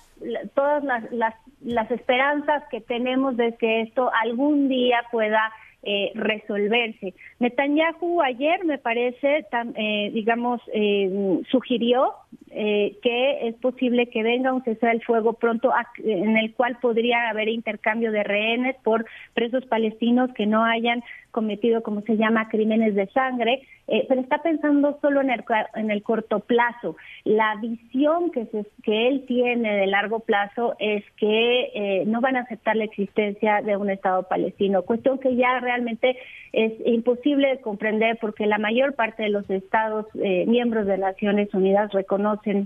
todas las, las, las esperanzas que tenemos de que esto algún día pueda eh, resolverse. Netanyahu ayer, me parece, eh, digamos, eh, sugirió que es posible que venga un cese del fuego pronto en el cual podría haber intercambio de rehenes por presos palestinos que no hayan cometido, como se llama, crímenes de sangre, eh, pero está pensando solo en el, en el corto plazo. La visión que, se, que él tiene de largo plazo es que eh, no van a aceptar la existencia de un Estado palestino, cuestión que ya realmente es imposible de comprender porque la mayor parte de los Estados eh, miembros de Naciones Unidas reconocen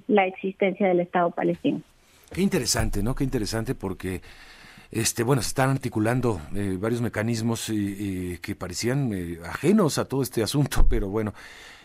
la existencia del Estado palestino. Qué interesante, ¿no? Qué interesante porque este, bueno, se están articulando eh, varios mecanismos que parecían eh, ajenos a todo este asunto, pero bueno,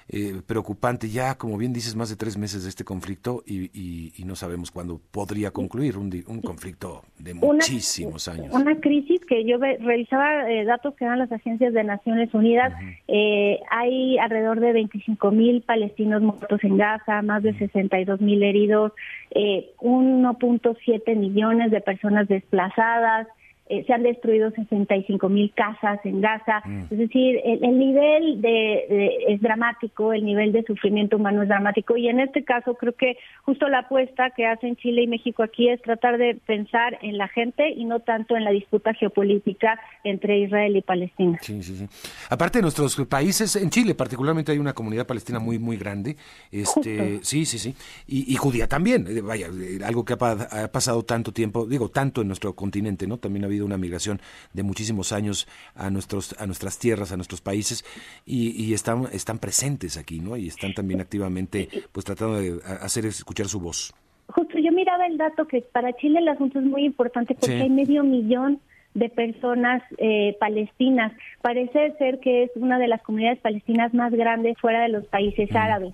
eh, preocupante. Ya, como bien dices, más de tres meses de este conflicto y, no sabemos cuándo podría concluir un, un conflicto de muchísimos años. Una crisis que yo revisaba eh, datos que dan las agencias de Naciones Unidas. Eh, hay alrededor de 25 mil palestinos muertos en Gaza, más de 62 mil heridos, 1.7 millones de personas desplazadas. Eh, se han destruido 65 mil casas en Gaza. Mm. Es decir, el, nivel de, es dramático, el nivel de sufrimiento humano es dramático. Y en este caso creo que justo la apuesta que hacen Chile y México aquí es tratar de pensar en la gente y no tanto en la disputa geopolítica entre Israel y Palestina. Sí, sí, sí. Aparte de nuestros países, en Chile particularmente hay una comunidad palestina muy, muy grande. Este, sí, sí, sí. Y, judía también. Eh, vaya, eh, algo que ha, ha pasado tanto tiempo, digo, tanto en nuestro continente, ¿no? También ha habido una migración de muchísimos años a nuestros a nuestras tierras, a nuestros países y, están están presentes aquí, ¿no? Y están también activamente pues tratando de hacer escuchar su voz. Justo yo miraba el dato que para Chile el asunto es muy importante porque hay medio millón de personas eh, palestinas. Parece ser que es una de las comunidades palestinas más grandes fuera de los países árabes.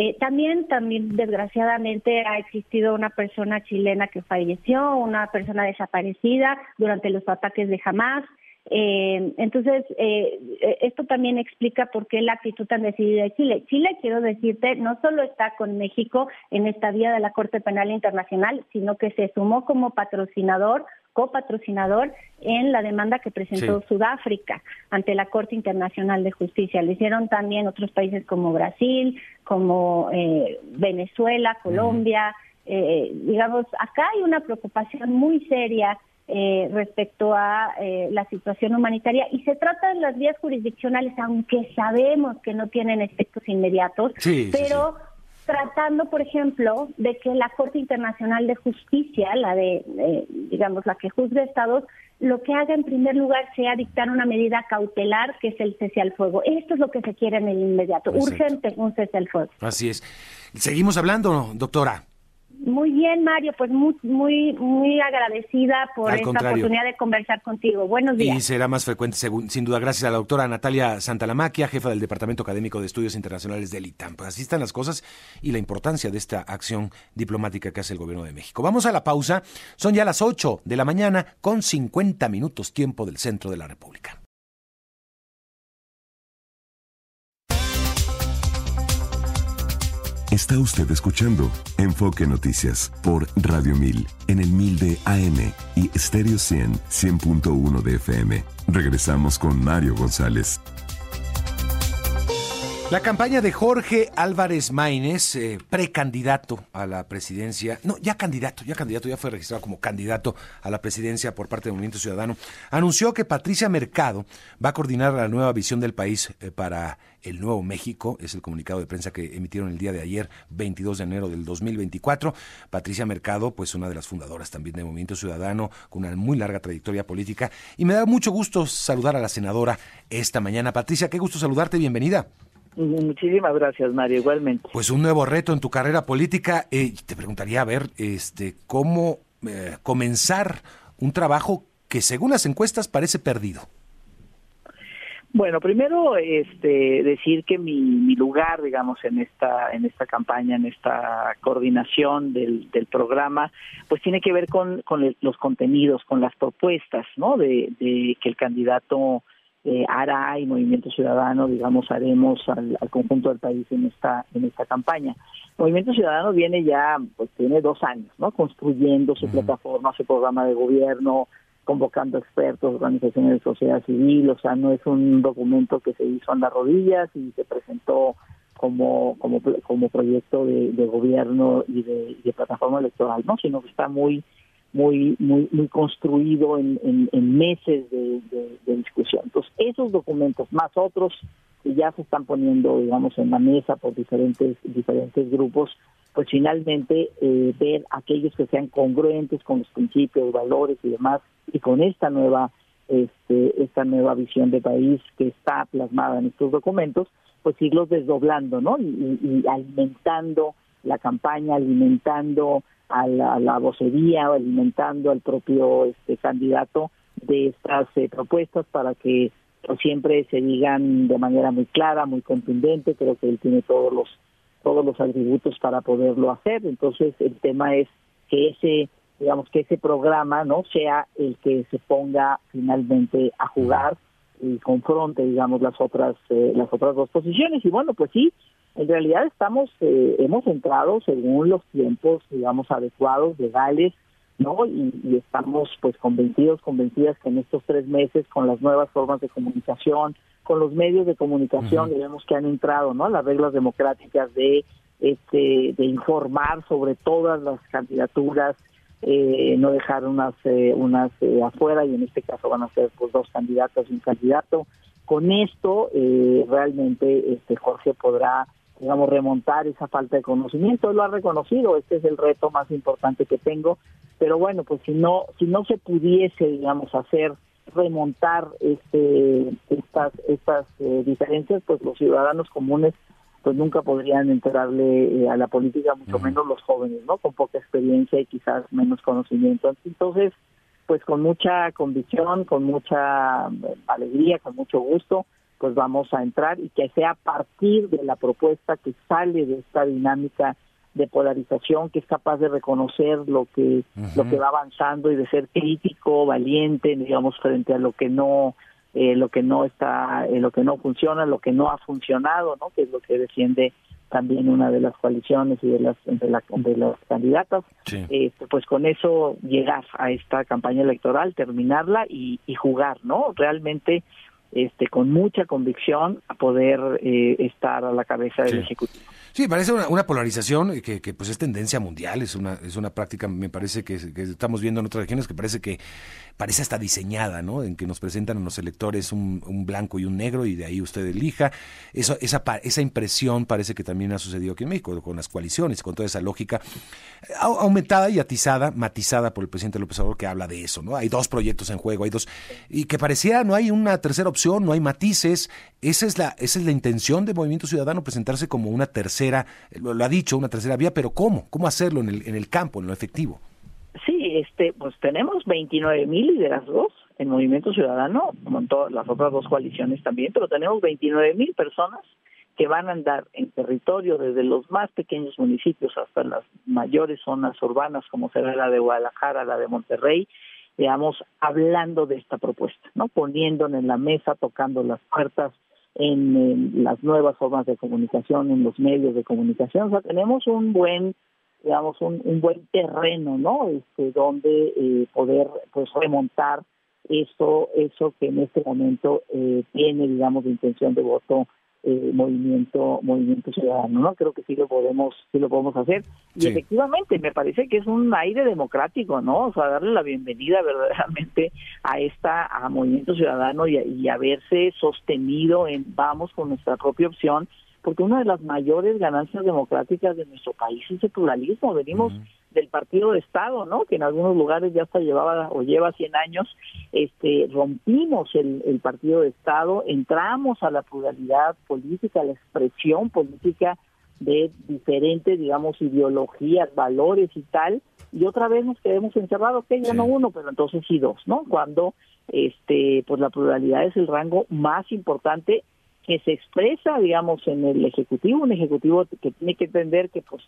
Eh, también, también desgraciadamente ha existido una persona chilena que falleció, una persona desaparecida durante los ataques de Hamas. Eh, entonces, eh, esto también explica por qué la actitud tan decidida de Chile. Chile, quiero decirte, no solo está con México en esta vía de la Corte Penal Internacional, sino que se sumó como patrocinador copatrocinador en la demanda que presentó Sudáfrica ante la Corte Internacional de Justicia. Lo hicieron también otros países como Brasil, como eh, Venezuela, Colombia. Eh, digamos, acá hay una preocupación muy seria eh, respecto a la situación humanitaria y se trata de las vías jurisdiccionales, aunque sabemos que no tienen efectos inmediatos, pero tratando, por ejemplo, de que la Corte Internacional de Justicia, la de, digamos, la que juzga estados, lo que haga en primer lugar sea dictar una medida cautelar, que es el cese al fuego. Esto es lo que se quiere en el inmediato, urgente un cese al fuego. Así es. Seguimos hablando, doctora. Muy bien, Mario, pues muy, muy, muy agradecida por esta oportunidad de conversar contigo. Buenos días. Y será más frecuente, sin duda, gracias a la doctora Natalia Santalamaquia, jefa del Departamento Académico de Estudios Internacionales del ITAM. Pues así están las cosas y la importancia de esta acción diplomática que hace el Gobierno de México. Vamos a la pausa. Son ya las 8 de la mañana con 50 minutos tiempo del centro de la República. Está usted escuchando Enfoque Noticias por Radio 1000 en el 1000 de AM y Stereo 100 100.1 de FM. Regresamos con Mario González. La campaña de Jorge Álvarez Maínez, eh, precandidato a la presidencia, no, ya candidato, ya candidato, ya fue registrado como candidato a la presidencia por parte del Movimiento Ciudadano, anunció que Patricia Mercado va a coordinar la nueva visión del país eh, para el Nuevo México, es el comunicado de prensa que emitieron el día de ayer, 22 de enero del 2024. Patricia Mercado, pues una de las fundadoras también del Movimiento Ciudadano, con una muy larga trayectoria política, y me da mucho gusto saludar a la senadora esta mañana. Patricia, qué gusto saludarte, bienvenida. Muchísimas gracias, Mario, igualmente. Pues un nuevo reto en tu carrera política. Eh, te preguntaría, a ver, este, cómo eh, comenzar un trabajo que según las encuestas parece perdido. Bueno, primero este decir que mi, mi lugar, digamos, en esta en esta campaña, en esta coordinación del, del programa, pues tiene que ver con, con los contenidos, con las propuestas, ¿no? De, de que el candidato eh, hará y Movimiento Ciudadano, digamos, haremos al, conjunto del país en esta en esta campaña. Movimiento Ciudadano viene ya, pues tiene dos años, ¿no? Construyendo su plataforma, su programa de gobierno, convocando expertos, organizaciones de sociedad civil, o sea, no es un documento que se hizo en las rodillas y se presentó como como como proyecto de, gobierno y de, de plataforma electoral, ¿no? Sino que está muy muy muy muy construido en, meses de, discusión. Entonces, esos documentos más otros que ya se están poniendo, digamos, en la mesa por diferentes diferentes grupos, pues finalmente eh, ver aquellos que sean congruentes con los principios, valores y demás, y con esta nueva este, esta nueva visión de país que está plasmada en estos documentos, pues irlos desdoblando, ¿no? y alimentando la campaña, alimentando a la, vocería o alimentando al propio este candidato de estas eh, propuestas para que pues, siempre se digan de manera muy clara, muy contundente. Creo que él tiene todos los todos los atributos para poderlo hacer. Entonces el tema es que ese digamos que ese programa no sea el que se ponga finalmente a jugar y confronte digamos las otras eh, las otras dos posiciones y bueno pues sí en realidad estamos, eh, hemos entrado según los tiempos, digamos, adecuados, legales, ¿no? Y, estamos, pues, convencidos, convencidas que en estos tres meses, con las nuevas formas de comunicación, con los medios de comunicación, vemos que han entrado, ¿no? Las reglas democráticas de, este, de informar sobre todas las candidaturas, eh, no dejar unas, eh, unas afuera, y en este caso van a ser, pues, dos candidatas y un candidato. Con esto, realmente, este, Jorge podrá digamos, remontar esa falta de conocimiento. Él lo ha reconocido, este es el reto más importante que tengo, pero bueno, pues si no, si no se pudiese, digamos, hacer remontar este, estas, estas eh, diferencias, pues los ciudadanos comunes pues nunca podrían entrarle eh, a la política, mucho menos los jóvenes, ¿no? Con poca experiencia y quizás menos conocimiento. Entonces, pues con mucha convicción, con mucha eh, alegría, con mucho gusto, pues vamos a entrar y que sea a partir de la propuesta que sale de esta dinámica de polarización que es capaz de reconocer lo que lo que va avanzando y de ser crítico valiente digamos frente a lo que no eh, lo que no está eh, lo que no funciona lo que no ha funcionado no que es lo que defiende también una de las coaliciones y de las de, la, de las candidatas, este, pues con eso llegar a esta campaña electoral, terminarla y, y jugar, ¿no? Realmente este, con mucha convicción a poder eh, estar a la cabeza del Ejecutivo. Sí, parece una, polarización que, que, pues es tendencia mundial, es una, es una práctica, me parece que, estamos viendo en otras regiones que parece que parece hasta diseñada, ¿no? En que nos presentan a los electores un, un blanco y un negro y de ahí usted elija. Eso, esa, esa impresión parece que también ha sucedido aquí en México, con las coaliciones, con toda esa lógica aumentada y atizada, matizada por el presidente López Obrador que habla de eso, ¿no? Hay dos proyectos en juego, hay dos, y que parecía no hay una tercera opción, no hay matices. Esa es la, esa es la intención de Movimiento Ciudadano, presentarse como una tercera, lo, ha dicho, una tercera vía, pero ¿cómo? ¿Cómo hacerlo en el, en el campo, en lo efectivo? Este, pues tenemos 29 mil liderazgos en Movimiento Ciudadano, como en todas las otras dos coaliciones también, pero tenemos 29 mil personas que van a andar en territorio desde los más pequeños municipios hasta las mayores zonas urbanas como será la de Guadalajara, la de Monterrey, digamos, hablando de esta propuesta, ¿no? Poniendo en la mesa, tocando las puertas en, las nuevas formas de comunicación, en los medios de comunicación. O sea, tenemos un buen digamos, un, un buen terreno, ¿no? Este, donde eh, poder, pues, remontar eso, eso que en este momento eh, tiene, digamos, de intención de voto eh, movimiento movimiento ciudadano no creo que sí lo podemos sí lo podemos hacer. Y efectivamente me parece que es un aire democrático no o sea darle la bienvenida verdaderamente a esta a movimiento ciudadano y, y haberse sostenido en vamos con nuestra propia opción porque una de las mayores ganancias democráticas de nuestro país es el pluralismo. Venimos del partido de Estado, ¿no? Que en algunos lugares ya hasta llevaba o lleva 100 años. Este, rompimos el, el partido de Estado, entramos a la pluralidad política, a la expresión política de diferentes, digamos, ideologías, valores y tal, y otra vez nos quedamos encerrados, que ya no uno, pero entonces sí dos, ¿no? Cuando este pues la pluralidad es el rango más importante que se expresa, digamos, en el Ejecutivo, un Ejecutivo que tiene que entender que, pues,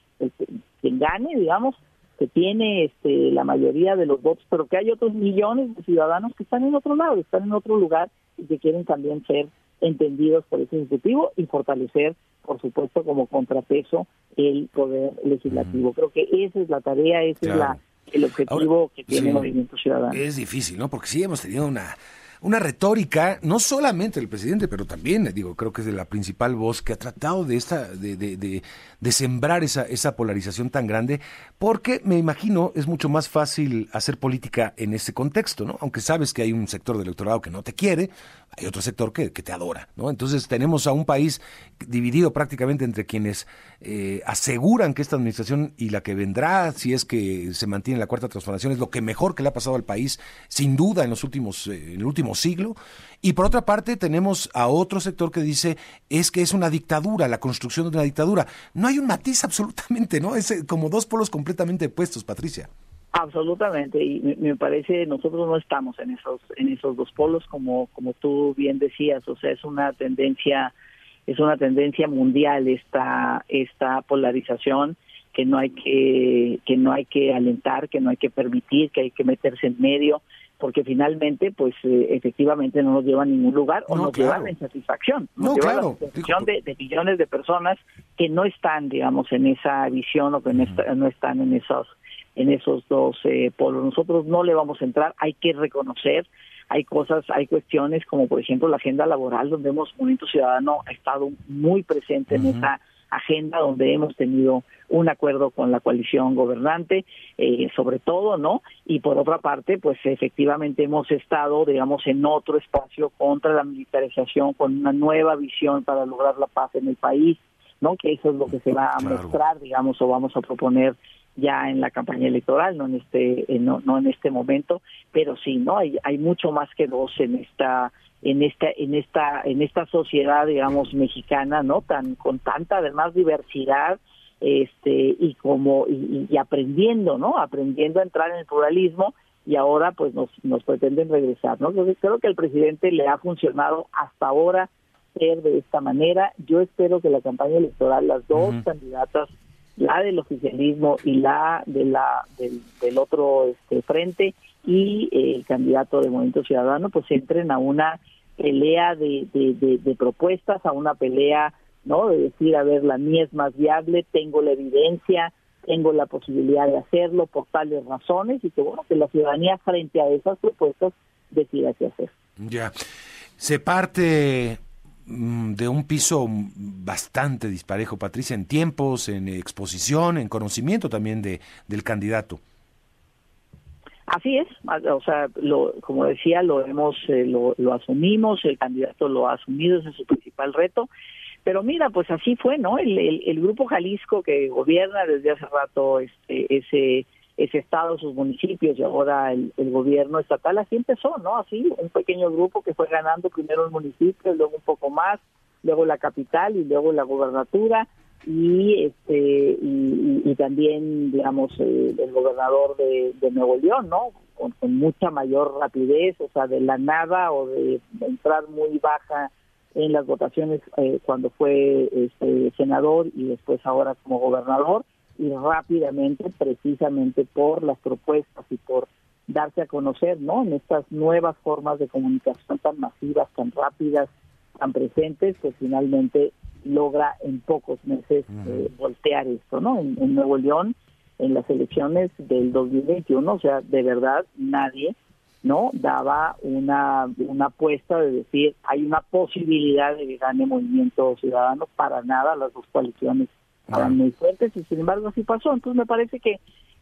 quien gane, digamos, que tiene este, la mayoría de los votos, pero que hay otros millones de ciudadanos que están en otro lado, están en otro lugar y que quieren también ser entendidos por ese Ejecutivo y fortalecer, por supuesto, como contrapeso el poder legislativo. Creo que esa es la tarea, ese es la, el objetivo que tiene el Movimiento Ciudadano. Es difícil, ¿no? Porque sí hemos tenido una una retórica, no solamente del presidente, pero también, digo, creo que es de la principal voz que ha tratado de esta, de, de, de, de, sembrar esa, esa polarización tan grande, porque me imagino es mucho más fácil hacer política en ese contexto, ¿no? Aunque sabes que hay un sector del electorado que no te quiere, hay otro sector que, que te adora, ¿no? Entonces tenemos a un país dividido prácticamente entre quienes eh, aseguran que esta administración y la que vendrá, si es que se mantiene la cuarta transformación, es lo que mejor que le ha pasado al país, sin duda, en los últimos, eh, en el último siglo. Y por otra parte, tenemos a otro sector que dice es que es una dictadura, la construcción de una dictadura. No hay un matiz absolutamente, ¿no? Es eh, como dos polos completamente opuestos, Patricia. Absolutamente, y me, parece nosotros no estamos en esos en esos dos polos como como tú bien decías, o sea, es una tendencia es una tendencia mundial esta esta polarización que no hay que que no hay que alentar, que no hay que permitir, que hay que meterse en medio, porque finalmente pues eh, efectivamente no nos lleva a ningún lugar o nos lleva a la insatisfacción, nos lleva a la insatisfacción de, de, millones de personas que no están, digamos, en esa visión o que no, no están en esos en esos dos eh, polos. Nosotros no le vamos a entrar, hay que reconocer hay cosas, hay cuestiones como por ejemplo la agenda laboral, donde hemos, Movimiento Ciudadano ha estado muy presente en esa agenda, donde hemos tenido un acuerdo con la coalición gobernante, eh, sobre todo, ¿no? Y por otra parte, pues efectivamente hemos estado, digamos, en otro espacio contra la militarización, con una nueva visión para lograr la paz en el país, ¿no? Que eso es lo que se va a mostrar, digamos, o vamos a proponer ya en la campaña electoral, no en este no, no en este momento, pero sí, no hay hay mucho más que dos en esta en esta en esta en esta sociedad digamos mexicana, ¿no? tan con tanta además diversidad este y como y, aprendiendo, ¿no? Aprendiendo a entrar en el pluralismo y ahora pues nos nos pretenden regresar, ¿no? Entonces creo que al presidente le ha funcionado hasta ahora ser de esta manera. Yo espero que la campaña electoral las dos candidatas la del oficialismo y la de la del, otro este, frente y el candidato de Movimiento Ciudadano pues entren a una pelea de, de, propuestas, a una pelea ¿no? De decir, a ver, la mía es más viable, tengo la evidencia, tengo la posibilidad de hacerlo por tales razones y que, bueno, que la ciudadanía frente a esas propuestas decida qué hacer. Ya. Se parte de un piso bastante disparejo, Patricia, en tiempos, en exposición, en conocimiento también de, del candidato. Así es, o sea, lo, como decía, lo hemos, eh, lo, lo, asumimos, el candidato lo ha asumido, ese es su principal reto. Pero mira, pues así fue, ¿no? El, el, grupo Jalisco que gobierna desde hace rato este, ese ese estado, sus municipios y ahora el, gobierno estatal así empezó, ¿no? Así, un pequeño grupo que fue ganando primero el municipio, luego un poco más, luego la capital y luego la gobernatura y este y, también digamos eh, el gobernador de, Nuevo León no con, mucha mayor rapidez o sea de la nada o de entrar muy baja en las votaciones eh, cuando fue este, senador y después ahora como gobernador y rápidamente precisamente por las propuestas y por darse a conocer no en estas nuevas formas de comunicación tan masivas tan rápidas tan presentes pues finalmente logra en pocos meses eh, voltear esto, ¿no? En, Nuevo León, en las elecciones del 2021, o sea, de verdad nadie, ¿no? Daba una, una apuesta de decir, hay una posibilidad de que gane Movimiento Ciudadano, para nada, las dos coaliciones estaban muy fuertes y sin embargo así pasó. Entonces me parece que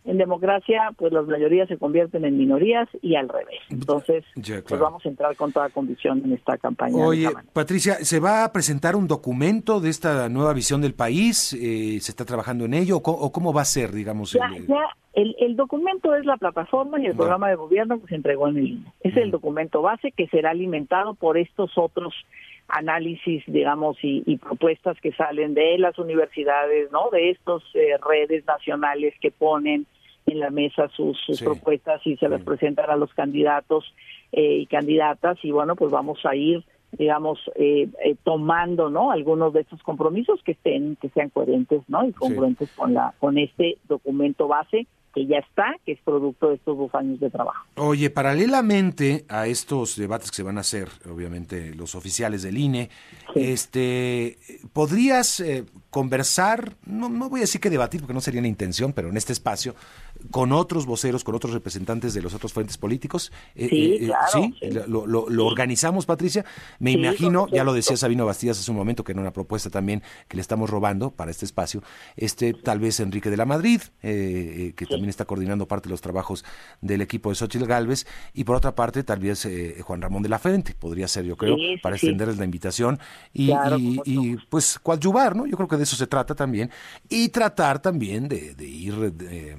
en democracia, pues las mayorías se convierten en minorías y al revés. Entonces, pues vamos a entrar con toda condición en esta campaña. Oye, Patricia, ¿se va a presentar un documento de esta nueva visión del país? Eh, ¿Se está trabajando en ello? ¿O cómo, va a ser, digamos? Ya, el, ya el, documento es la plataforma y el programa de gobierno que se entregó en el INE. Es el documento base que será alimentado por estos otros análisis, digamos, y, propuestas que salen de las universidades, ¿no? De estas eh, redes nacionales que ponen en la mesa sus, propuestas y se las presentan a los candidatos eh, y candidatas y bueno, pues vamos a ir digamos eh, eh, tomando no algunos de estos compromisos que estén que sean coherentes no y congruentes con la con este documento base que ya está, que es producto de estos dos años de trabajo. Oye, paralelamente a estos debates que se van a hacer, obviamente los oficiales del INE, este, ¿podrías eh, conversar, no, no voy a decir que debatir porque no sería la intención, pero en este espacio, con otros voceros, con otros representantes de los otros frentes políticos. Eh, sí, eh, claro, ¿sí? Lo, organizamos, Patricia. Me imagino, ya lo decía Sabino Bastías hace un momento, que era una propuesta también que le estamos robando para este espacio. Este, tal vez Enrique de la Madrid, eh, que también está coordinando parte de los trabajos del equipo de Xochitl Galvez. Y por otra parte, tal vez Juan Ramón de la Frente, podría ser, yo creo, para extenderles la invitación y, y, pues coadyuvar, ¿no? Yo creo que de eso se trata también. Y tratar también de, ir,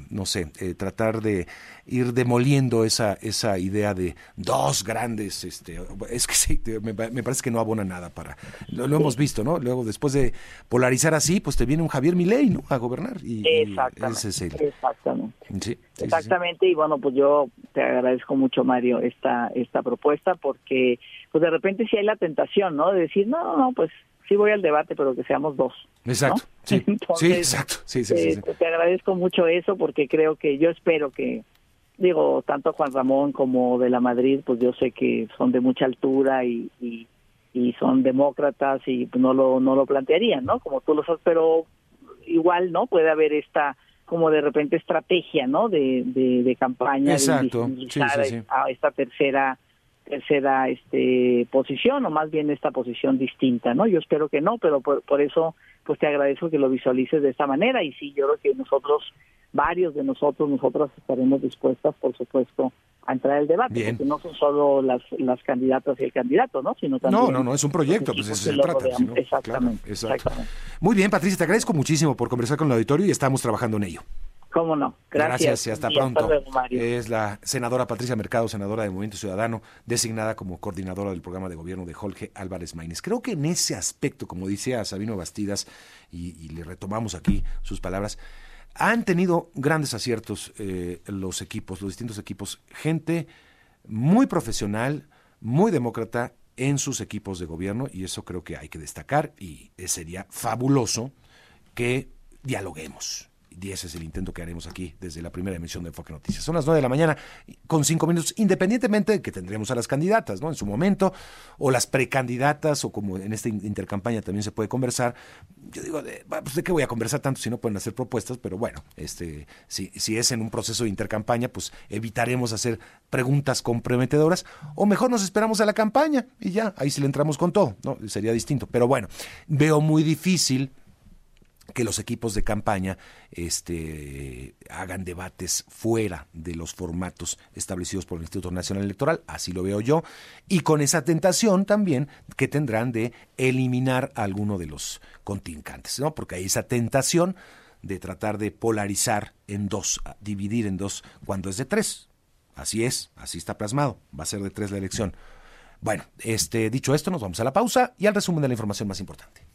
no sé, eh, tratar de ir demoliendo esa, esa idea de dos grandes, este, es que sí, me, parece que no abona nada para, lo, hemos visto, ¿no? Luego después de polarizar así, pues te viene un Javier Milei, ¿no? A gobernar. Y, exactamente. exactamente. exactamente, y bueno, pues yo te agradezco mucho, Mario, esta, esta propuesta, porque pues de repente sí hay la tentación, ¿no? De decir, no, no, pues sí voy al debate, pero que seamos dos. Exacto. Sí, sí, exacto. Sí, sí, eh, te agradezco mucho eso porque creo que yo espero que, digo, tanto Juan Ramón como de la Madrid, pues yo sé que son de mucha altura y, y, son demócratas y no lo, no lo plantearían, ¿no? Como tú lo sabes, pero igual, ¿no? Puede haber esta como de repente estrategia, ¿no? De, de, campaña. Exacto. De a esta tercera tercera este posición o más bien esta posición distinta, ¿no? Yo espero que no, pero por, por eso pues te agradezco que lo visualices de esta manera y sí, yo creo que nosotros, varios de nosotros, nosotras estaremos dispuestas, por supuesto, a entrar al debate, porque no son solo las, las candidatas y el candidato, ¿no? Sino también... No, no, no, es un proyecto, pues eso se trata. exactamente, exactamente. Muy bien, Patricia, te agradezco muchísimo por conversar con el auditorio y estamos trabajando en ello. ¿Cómo no? Gracias. y hasta pronto. es la senadora Patricia Mercado, senadora del Movimiento Ciudadano, designada como coordinadora del programa de gobierno de Jorge Álvarez Maínez. Creo que en ese aspecto, como decía Sabino Bastidas, y, le retomamos aquí sus palabras, han tenido grandes aciertos eh, los equipos, los distintos equipos, gente muy profesional, muy demócrata en sus equipos de gobierno, y eso creo que hay que destacar, y sería fabuloso que dialoguemos y ese es el intento que haremos aquí desde la primera emisión de Enfoque Noticias. Son las 9 de la mañana con cinco minutos, independientemente de que tendremos a las candidatas, ¿no? En su momento, o las precandidatas, o como en esta intercampaña también se puede conversar. Yo digo, de, pues de qué voy a conversar tanto si no pueden hacer propuestas, pero bueno, este, si, si es en un proceso de intercampaña, pues evitaremos hacer preguntas comprometedoras, o mejor nos esperamos a la campaña y ya, ahí sí le entramos con todo, ¿no? Sería distinto. Pero bueno, veo muy difícil que los equipos de campaña este, hagan debates fuera de los formatos establecidos por el Instituto Nacional Electoral, así lo veo yo, y con esa tentación también que tendrán de eliminar a alguno de los contrincantes, ¿no? Porque hay esa tentación de tratar de polarizar en dos, dividir en dos cuando es de tres. Así es, así está plasmado, va a ser de tres la elección. Bueno, este, dicho esto, nos vamos a la pausa y al resumen de la información más importante.